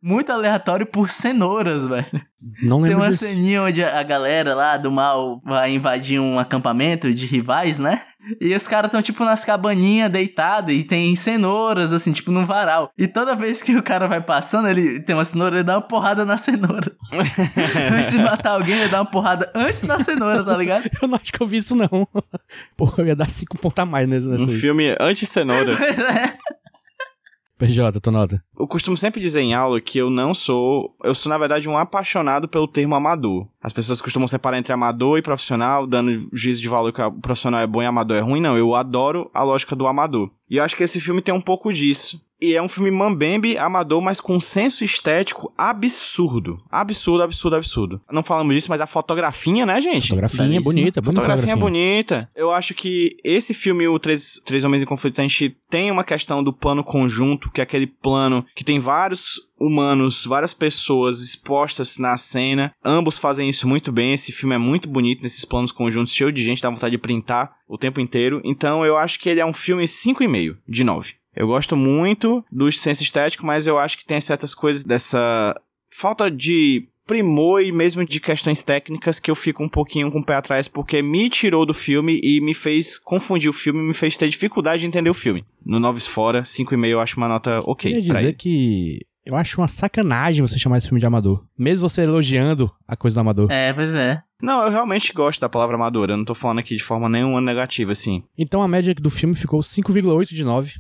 muito aleatório por cenouras, velho. Não Tem lembro uma disso. ceninha onde a galera lá do mal vai invadir um acampamento de rivais, né? E os caras estão, tipo, nas cabaninhas deitados e tem cenouras, assim, tipo, num varal. E toda vez que o cara vai passando, ele tem uma cenoura, ele dá uma porrada na cenoura. antes de matar alguém, ele dá uma porrada antes da cenoura, tá ligado? Eu não acho que eu vi isso, não. Porra, eu ia dar 5 pontos a mais nesse, nessa Um aí. filme anti-cenoura. PJ, tua nota. Eu costumo sempre dizer em aula que eu não sou. Eu sou, na verdade, um apaixonado pelo termo amador. As pessoas costumam separar entre amador e profissional, dando juízo de valor que o profissional é bom e amador é ruim. Não, eu adoro a lógica do amador. E eu acho que esse filme tem um pouco disso. E é um filme mambembe, amador, mas com um senso estético absurdo. Absurdo, absurdo, absurdo. Não falamos disso, mas a fotografia, né, gente? Fotografia é Belíssima. bonita, Fotografia é fotografia. bonita. Eu acho que esse filme, o Três, Três Homens em Conflito, a gente tem uma questão do plano conjunto, que é aquele plano que tem vários humanos, várias pessoas expostas na cena. Ambos fazem isso muito bem. Esse filme é muito bonito nesses planos conjuntos, cheio de gente, dá vontade de printar o tempo inteiro. Então eu acho que ele é um filme 5,5 de 9. Eu gosto muito do senso estético, mas eu acho que tem certas coisas dessa falta de primor e mesmo de questões técnicas que eu fico um pouquinho com o pé atrás porque me tirou do filme e me fez confundir o filme, me fez ter dificuldade de entender o filme. No Noves Fora, 5,5 eu acho uma nota ok. Queria pra dizer ele. que eu acho uma sacanagem você chamar esse filme de amador. Mesmo você elogiando a coisa do amador. É, pois é. Não, eu realmente gosto da palavra madura. Eu não tô falando aqui de forma nenhuma negativa, assim. Então a média do filme ficou 5,8 de 9.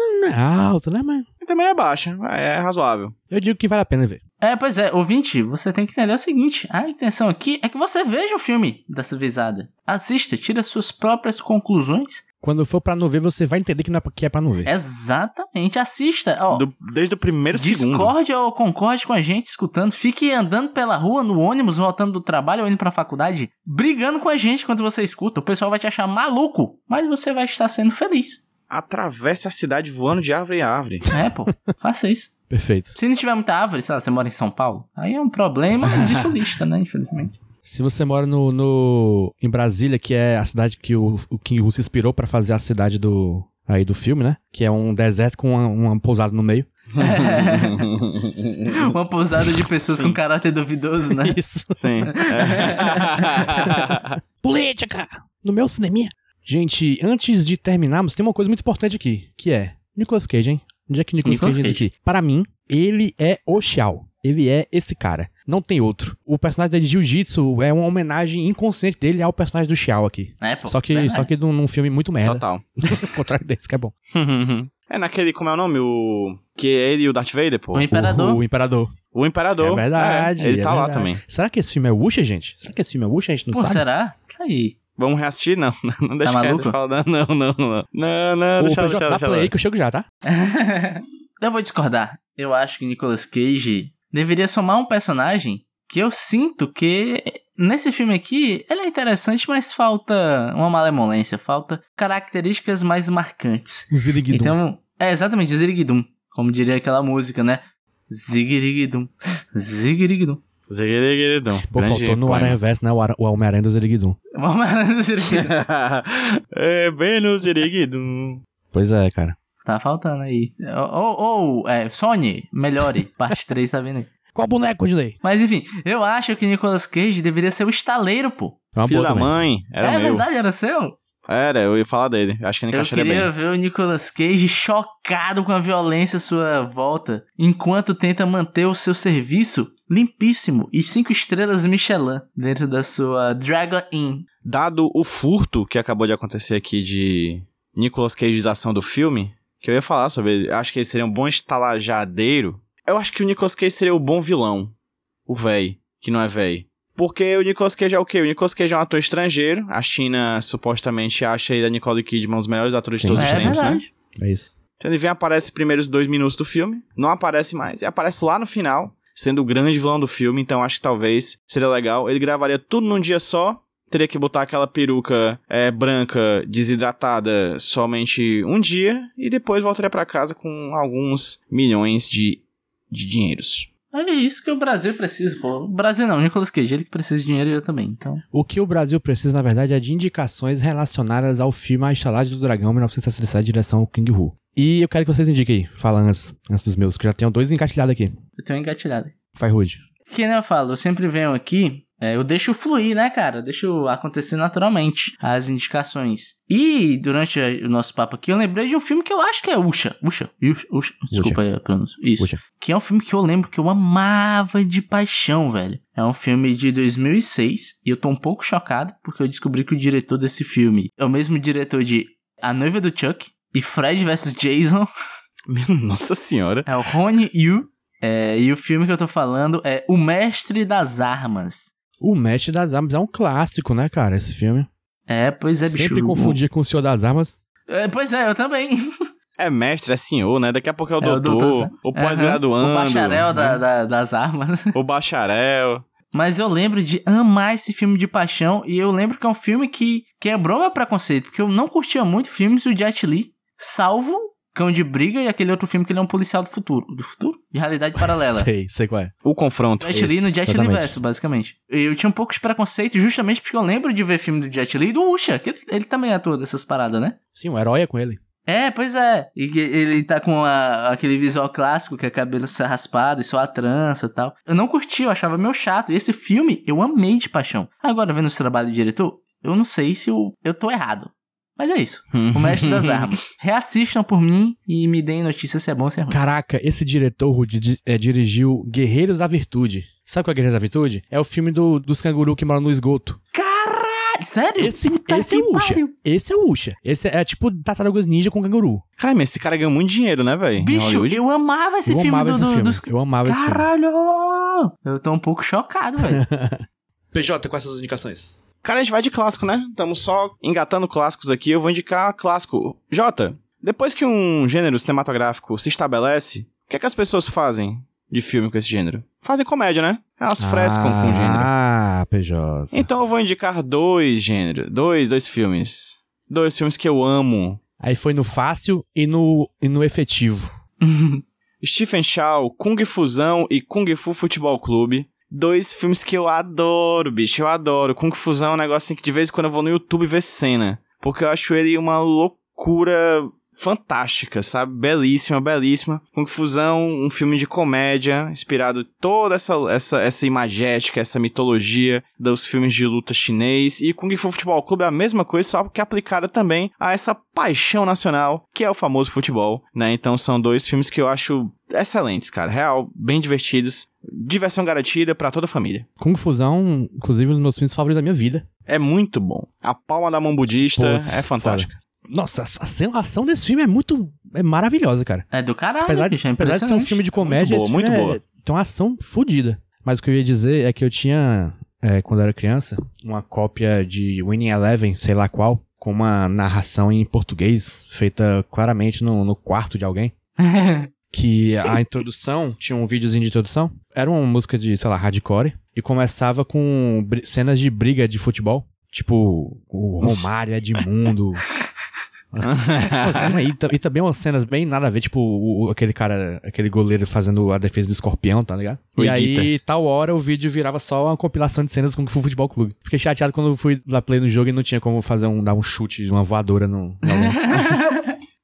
Não, não é alto, né, mas... E também não é baixa, é razoável. Eu digo que vale a pena ver. É, pois é, ouvinte, você tem que entender o seguinte: a intenção aqui é que você veja o filme dessa vezada. Assista, tira suas próprias conclusões. Quando for pra não ver, você vai entender que, não é, pra- que é pra não ver. Exatamente, assista. Ó, Do- desde o primeiro segundo. discorde ou concorde com a gente escutando. Fique andando pela rua, no ônibus, voltando do trabalho ou indo pra faculdade, brigando com a gente quando você escuta. O pessoal vai te achar maluco, mas você vai estar sendo feliz. Atravesse a cidade voando de árvore em árvore. É, pô, faça isso. Perfeito. Se não tiver muita árvore, sei lá, você mora em São Paulo, aí é um problema de sulista, né, infelizmente. Se você mora no, no em Brasília, que é a cidade que o, o King Hu se inspirou pra fazer a cidade do aí do filme, né? Que é um deserto com uma, uma pousada no meio. Uma pousada de pessoas com caráter duvidoso, né? Isso. Sim. É. Política! No meu cineminha. Gente, antes de terminarmos, tem uma coisa muito importante aqui, que é Nicolas Cage, hein? Onde é que Nicolas, Nicolas Cage entra aqui? Para mim, ele é o Xiao. Ele é esse cara. Não tem outro. O personagem dele de Jiu-Jitsu é uma homenagem inconsciente dele ao personagem do Xiao aqui. É, pô. só que, verdade. só que num, num filme muito merda. Total. Ao contrário desse, que é bom. É naquele, como é o nome? O. Que é ele e o Darth Vader, pô. O Imperador. O, o Imperador. O Imperador. É verdade. É, ele é tá lá verdade. também. Será que esse filme é Wuxa, gente? Será que esse filme é Wuxa? A gente não Pô, sabe. será? Tá aí. Vamos reassistir? Não, não deixa Tá quieto, maluco? fala, não, não, não, não. Não, não, O deixa, PJ deixa, dá deixa. play aí que eu chego já, tá? eu vou discordar. Eu acho que Nicolas Cage deveria somar um personagem que eu sinto que nesse filme aqui ele é interessante, mas falta uma malemolência, falta características mais marcantes. Ziriguidum. Então, é exatamente Ziriguidum, como diria aquela música, né? Zigirigidum, Zigirigidum. Zigueregueredão. Pô, Grande faltou no. Aranha Verso, né? O, Ara- o Homem-Aranha do Ziriguidum. Vamos lá no Ziriguidum. é, bem no Ziriguidum. Pois é, cara. Tá faltando aí. Ou, ou é, Sony, melhore. Parte 3 tá vindo aí. Qual boneco, Dilei? Mas enfim, eu acho que Nicolas Cage deveria ser o estaleiro, pô. É uma Filho da também. mãe, era é meu. verdade, era seu? Era, eu ia falar dele. Acho que ele Eu encaixaria queria bem. ver o Nicolas Cage chocado com a violência à sua volta, enquanto tenta manter o seu serviço limpíssimo e cinco estrelas Michelin dentro da sua Dragon Inn. Dado o furto que acabou de acontecer aqui de Nicolas Cageação do filme, que eu ia falar sobre ele, acho que ele seria um bom estalajadeiro. Eu acho que o Nicolas Cage seria o bom vilão. O véi, que não é véi. Porque o Nicolas Cage é o quê? O Nicolas Cage é um ator estrangeiro. A China supostamente acha ele e a Nicole Kidman os melhores atores de Sim. todos os é tempos, né? verdade. É isso. Então ele vem, aparece primeiros dois minutos do filme, não aparece mais, e aparece lá no final, sendo o grande vilão do filme, então acho que talvez seria legal. Ele gravaria tudo num dia só, teria que botar aquela peruca é, branca desidratada somente um dia, e depois voltaria pra casa com alguns milhões de, de dinheiros. É isso que o Brasil precisa, pô. O Brasil não, o Nicolas Cage, ele que precisa de dinheiro e eu também, então. O que o Brasil precisa, na verdade, é de indicações relacionadas ao filme A Estalagem do Dragão, 1967, direção King Hu. E eu quero que vocês indiquem aí, fala antes, antes dos meus, que já tenho dois encaixilhados aqui. Eu tenho engatilhado. Rude. Que nem eu falo, eu sempre venho aqui, é, eu deixo fluir, né, cara? Eu deixo acontecer naturalmente as indicações. E durante o nosso papo aqui, eu lembrei de um filme que eu acho que é Usha. Usha. Usha. Usha. Desculpa aí a pronúncia. Isso. Puxa. Que é um filme que eu lembro que eu amava de paixão, velho. É um filme de 2006 e eu tô um pouco chocado porque eu descobri que o diretor desse filme é o mesmo diretor de A Noiva do Chuck e Fred vs Jason. Nossa senhora. É o Rony Yu. É, e o filme que eu tô falando é O Mestre das Armas. O Mestre das Armas é um clássico, né, cara, esse filme. É, pois é, bicho. Sempre confundia com o Senhor das Armas. É, pois é, eu também. É mestre, é senhor, né? Daqui a pouco é o É, o doutor, doutor, o pós-graduando. O bacharel da- né? da- das armas. O bacharel. Mas eu lembro de amar esse filme de paixão. E eu lembro que é um filme que quebrou meu preconceito. Porque eu não curtia muito filmes do Jet Li. Salvo Cão de Briga e aquele outro filme que ele é um policial do futuro. Do futuro? De realidade paralela. Sei, sei qual é. O confronto. Jet Li no Jet exatamente. Universo, basicamente. Eu tinha um pouco de preconceito justamente porque eu lembro de ver filme do Jet Li e do Usha, que ele, ele também atua dessas paradas, né? Sim, o herói é com ele. É, pois é. E ele tá com a- aquele visual clássico, que é cabelo raspado e só a trança e tal. Eu não curti, eu achava meio chato. E esse filme eu amei de paixão. Agora, vendo esse trabalho de diretor, eu não sei se eu, eu tô errado. Mas é isso. O Mestre das Armas. Reassistam por mim e me deem notícias se é bom ou se é ruim. Caraca, esse diretor Rudy, é, dirigiu Guerreiros da Virtude. Sabe qual é Guerreiros da Virtude? É o filme do, dos cangurus que moram no esgoto. Caralho, sério? Esse, Puta esse é o Usha. Esse é o Usha. Esse é, tipo Tartarugas Ninja com canguru. Cara, mas esse cara ganhou muito dinheiro, né, velho? Bicho, eu amava esse eu filme amava do, esse do- filme. dos... Eu amava esse filme. Caralho! Eu tô um pouco chocado, velho. PJ, quais são as indicações? Cara, a gente vai de clássico, né? Estamos só engatando clássicos aqui. Eu vou indicar clássico. Jota, depois que um gênero cinematográfico se estabelece, o que é que as pessoas fazem de filme com esse gênero? Fazem comédia, né? Elas frescam com o gênero. Ah, PJ. Então eu vou indicar dois gêneros. Dois, dois filmes. Dois filmes que eu amo. Aí foi no fácil e no, e no efetivo. Stephen Chow, Kung Fusão e Kung Fu Futebol Clube. Dois filmes que eu adoro, bicho, eu adoro. Kung Fusão é um negócio assim que de vez em quando eu vou no YouTube ver cena. Porque eu acho ele uma loucura fantástica, sabe? Belíssima, belíssima. Kung Fusão, um filme de comédia, inspirado toda essa, essa, essa imagética, essa mitologia dos filmes de luta chinês. E Kung Fu Futebol Clube é a mesma coisa, só que aplicada também a essa paixão nacional, que é o famoso futebol, né? Então são dois filmes que eu acho excelentes, cara. Real, bem divertidos. Diversão garantida pra toda a família. Kung Fusão, inclusive, um dos meus filmes favoritos da minha vida. É muito bom. A palma da mão budista Putz, é fantástica. Nossa, a a ação desse filme é muito. É maravilhosa, cara. É do caralho, Apesar, de, bicho, é apesar de ser um filme de comédia, boa, esse muito filme boa. É, tem uma ação fodida. Mas o que eu ia dizer é que eu tinha, é, quando eu era criança, uma cópia de Winning Eleven, sei lá qual, com uma narração em português, feita claramente no, no quarto de alguém. que a introdução, tinha um videozinho de introdução, era uma música de, sei lá, hardcore, e começava com cenas de briga de futebol. Tipo, o Romário, Edmundo. Assim, assim, e, e também umas cenas bem nada a ver, tipo, o- aquele cara, aquele goleiro fazendo a defesa do escorpião, tá ligado? O e aí, Iguita. tal hora, o vídeo virava só uma compilação de cenas com o Futebol Clube. Fiquei chateado quando eu fui lá play no jogo e não tinha como fazer um, dar um chute, uma voadora no.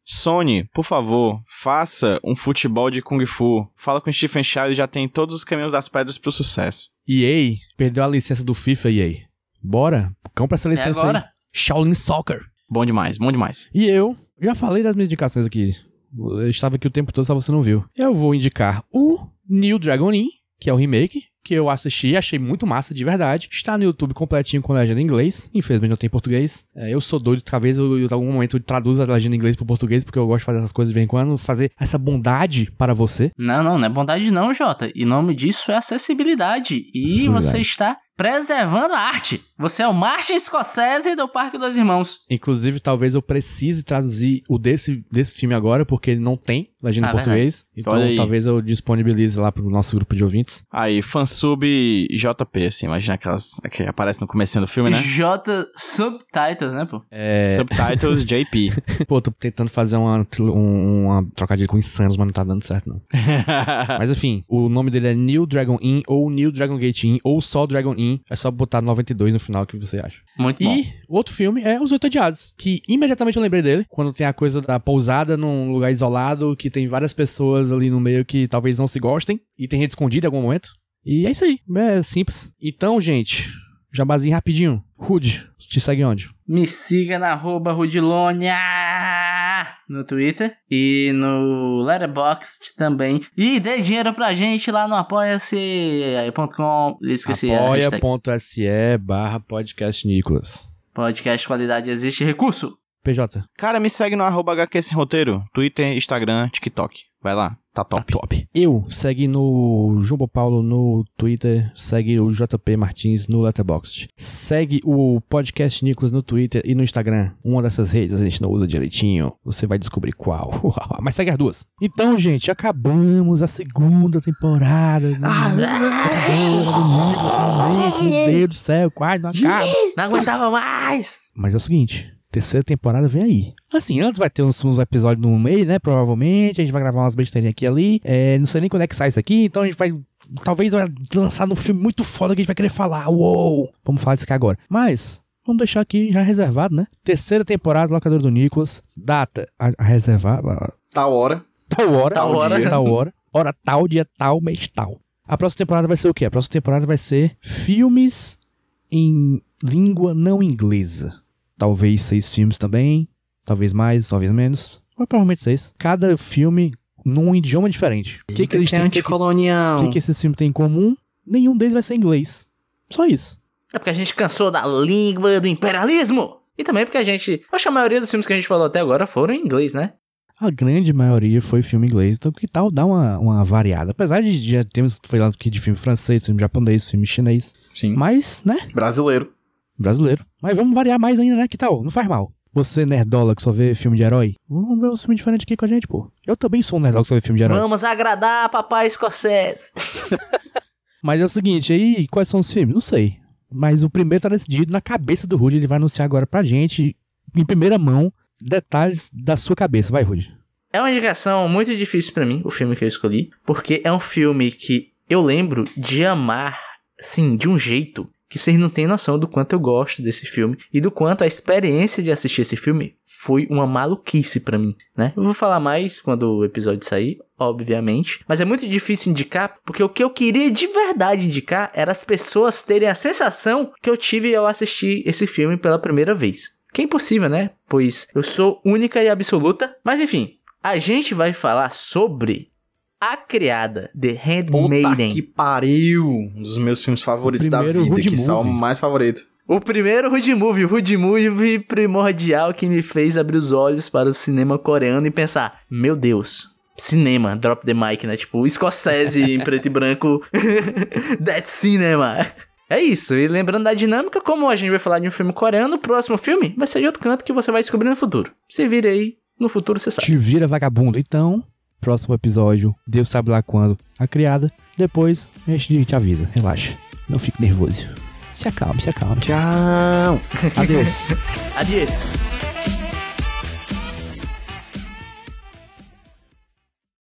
Sony, por favor, faça um futebol de Kung Fu. Fala com o Stephen Chow, ele já tem todos os caminhos das pedras pro sucesso. EA perdeu a licença do FIFA, EA. Bora, compra essa É licença agora. aí. Shaolin Soccer. Bom demais, bom demais. E eu já falei das minhas indicações aqui. Eu estava aqui o tempo todo, só você não viu. Eu vou indicar o New Dragon Inn, que é o remake, que eu assisti e achei muito massa de verdade. Está no YouTube completinho com legenda em inglês. Infelizmente não tem português. É, eu sou doido, talvez eu, em algum momento eu traduza a legenda em inglês pro português, porque eu gosto de fazer essas coisas de vez em quando, fazer essa bondade para você. Não, não, não é bondade não, Jota. E o nome disso é acessibilidade. E Acessibilidade. você está preservando a arte. Você é o Martin Scorsese do Parque dos Irmãos. Inclusive, talvez eu precise traduzir o desse, desse filme agora, porque ele não tem legenda Ah, em português. Então, Olha aí. talvez eu disponibilize lá pro nosso grupo de ouvintes. Aí, fansub JP, assim, imagina aquelas que aparecem no começo do filme, né? J Subtitles, né, pô? É, Subtitles JP. Pô, tô tentando fazer uma, um, uma trocadilho com insanos, mas não tá dando certo, não. mas enfim, o nome dele é New Dragon Inn, ou New Dragon Gate Inn, ou só Dragon Inn. É só botar 92 no final, o que você acha. Muito bom. E o outro filme é Os Oito Odiados, que imediatamente eu lembrei dele, quando tem a coisa da pousada num lugar isolado, que tem várias pessoas ali no meio que talvez não se gostem, e tem gente escondida em algum momento. E é isso aí, é simples. Então, gente, jabazinho rapidinho. Rude, te segue onde? Me siga na arroba Rudilonia no Twitter e no Letterboxd também. E dê dinheiro pra gente lá no apoia-se.com. Esqueci apoia.se barra podcast Nicolas. Podcast qualidade existe recurso. PJ, Cara, me segue no arroba HQ Sem Roteiro, Twitter, Instagram, TikTok. Vai lá, tá top. Tá top. Eu, segue no Jumbo Paulo no Twitter, segue o JP Martins no Letterboxd. Segue o podcast Nicolas no Twitter e no Instagram. Uma dessas redes a gente não usa direitinho. Você vai descobrir qual. Mas segue as duas. Então, gente, acabamos a segunda temporada. Meu Deus do céu, quase não acaba. Não aguentava mais! Mas é o seguinte, terceira temporada vem aí. Assim, antes vai ter uns, uns episódios no meio, né? Provavelmente. A gente vai gravar umas besteirinhas aqui e ali. É, não sei nem quando é que sai isso aqui, então a gente vai. Talvez vai lançar num filme muito foda que a gente vai querer falar. Uou! Vamos falar disso aqui agora. Mas. Vamos deixar aqui já reservado, né? Terceira temporada, Locadora do Nicolas. Data a, a reservar. a- Tal hora. Tal hora. Tal hora. dia, Tal hora. Hora tal, dia tal, mês tal. A próxima temporada vai ser o quê? A próxima temporada vai ser filmes em língua não inglesa. Talvez seis filmes também, talvez mais, talvez menos, mas provavelmente seis. Cada filme num idioma diferente. O que, que eles têm? O que, que, anticolonial. que, que esses filmes têm em comum? Nenhum deles vai ser inglês. Só isso. É porque a gente cansou da língua do imperialismo. E também porque a gente. Acho que a maioria dos filmes que a gente falou até agora foram em inglês, né? A grande maioria foi filme inglês, então que tal dar uma, uma variada? Apesar de já termos falado aqui de filme francês, filme japonês, filme chinês, Sim. mas, né, Brasileiro. Brasileiro. Mas vamos variar mais ainda, né? Que tal? Não faz mal. Você, nerdola, que só vê filme de herói, vamos ver um filme diferente aqui com a gente, pô. Eu também sou um nerdola que só vê filme de herói. Vamos agradar papai escocese. Mas é o seguinte, aí, quais são os filmes? Não sei. Mas o primeiro tá decidido na cabeça do Rudy, ele vai anunciar agora pra gente, em primeira mão, detalhes da sua cabeça. Vai, Rudy. É uma indicação muito difícil pra mim, o filme que eu escolhi, porque é um filme que eu lembro de amar, sim, de um jeito que vocês não têm noção do quanto eu gosto desse filme e do quanto a experiência de assistir esse filme foi uma maluquice pra mim, né? Eu vou falar mais quando o episódio sair, obviamente, mas é muito difícil indicar porque o que eu queria de verdade indicar era as pessoas terem a sensação que eu tive ao assistir esse filme pela primeira vez. Que é impossível, né? Pois eu sou única e absoluta. Mas enfim, a gente vai falar sobre A Criada, The Puta Handmaiden. que pariu! Um dos meus filmes favoritos da vida, Road que são o mais favorito. O primeiro Hood Movie, o Hood Movie primordial que me fez abrir os olhos para o cinema coreano e pensar, meu Deus, cinema, drop the mic, né? Tipo, escocese em preto e branco, that's cinema. É isso, e lembrando da dinâmica, como a gente vai falar de um filme coreano, o próximo filme vai ser de outro canto que você vai descobrir no futuro. Se vire aí, no futuro você sabe. Te vira vagabundo. Então, próximo episódio, Deus sabe lá quando, a criada. Depois, a gente te avisa. Relaxa. Não fique nervoso. Se acalme, se acalme. Tchau! Adeus. Adieu.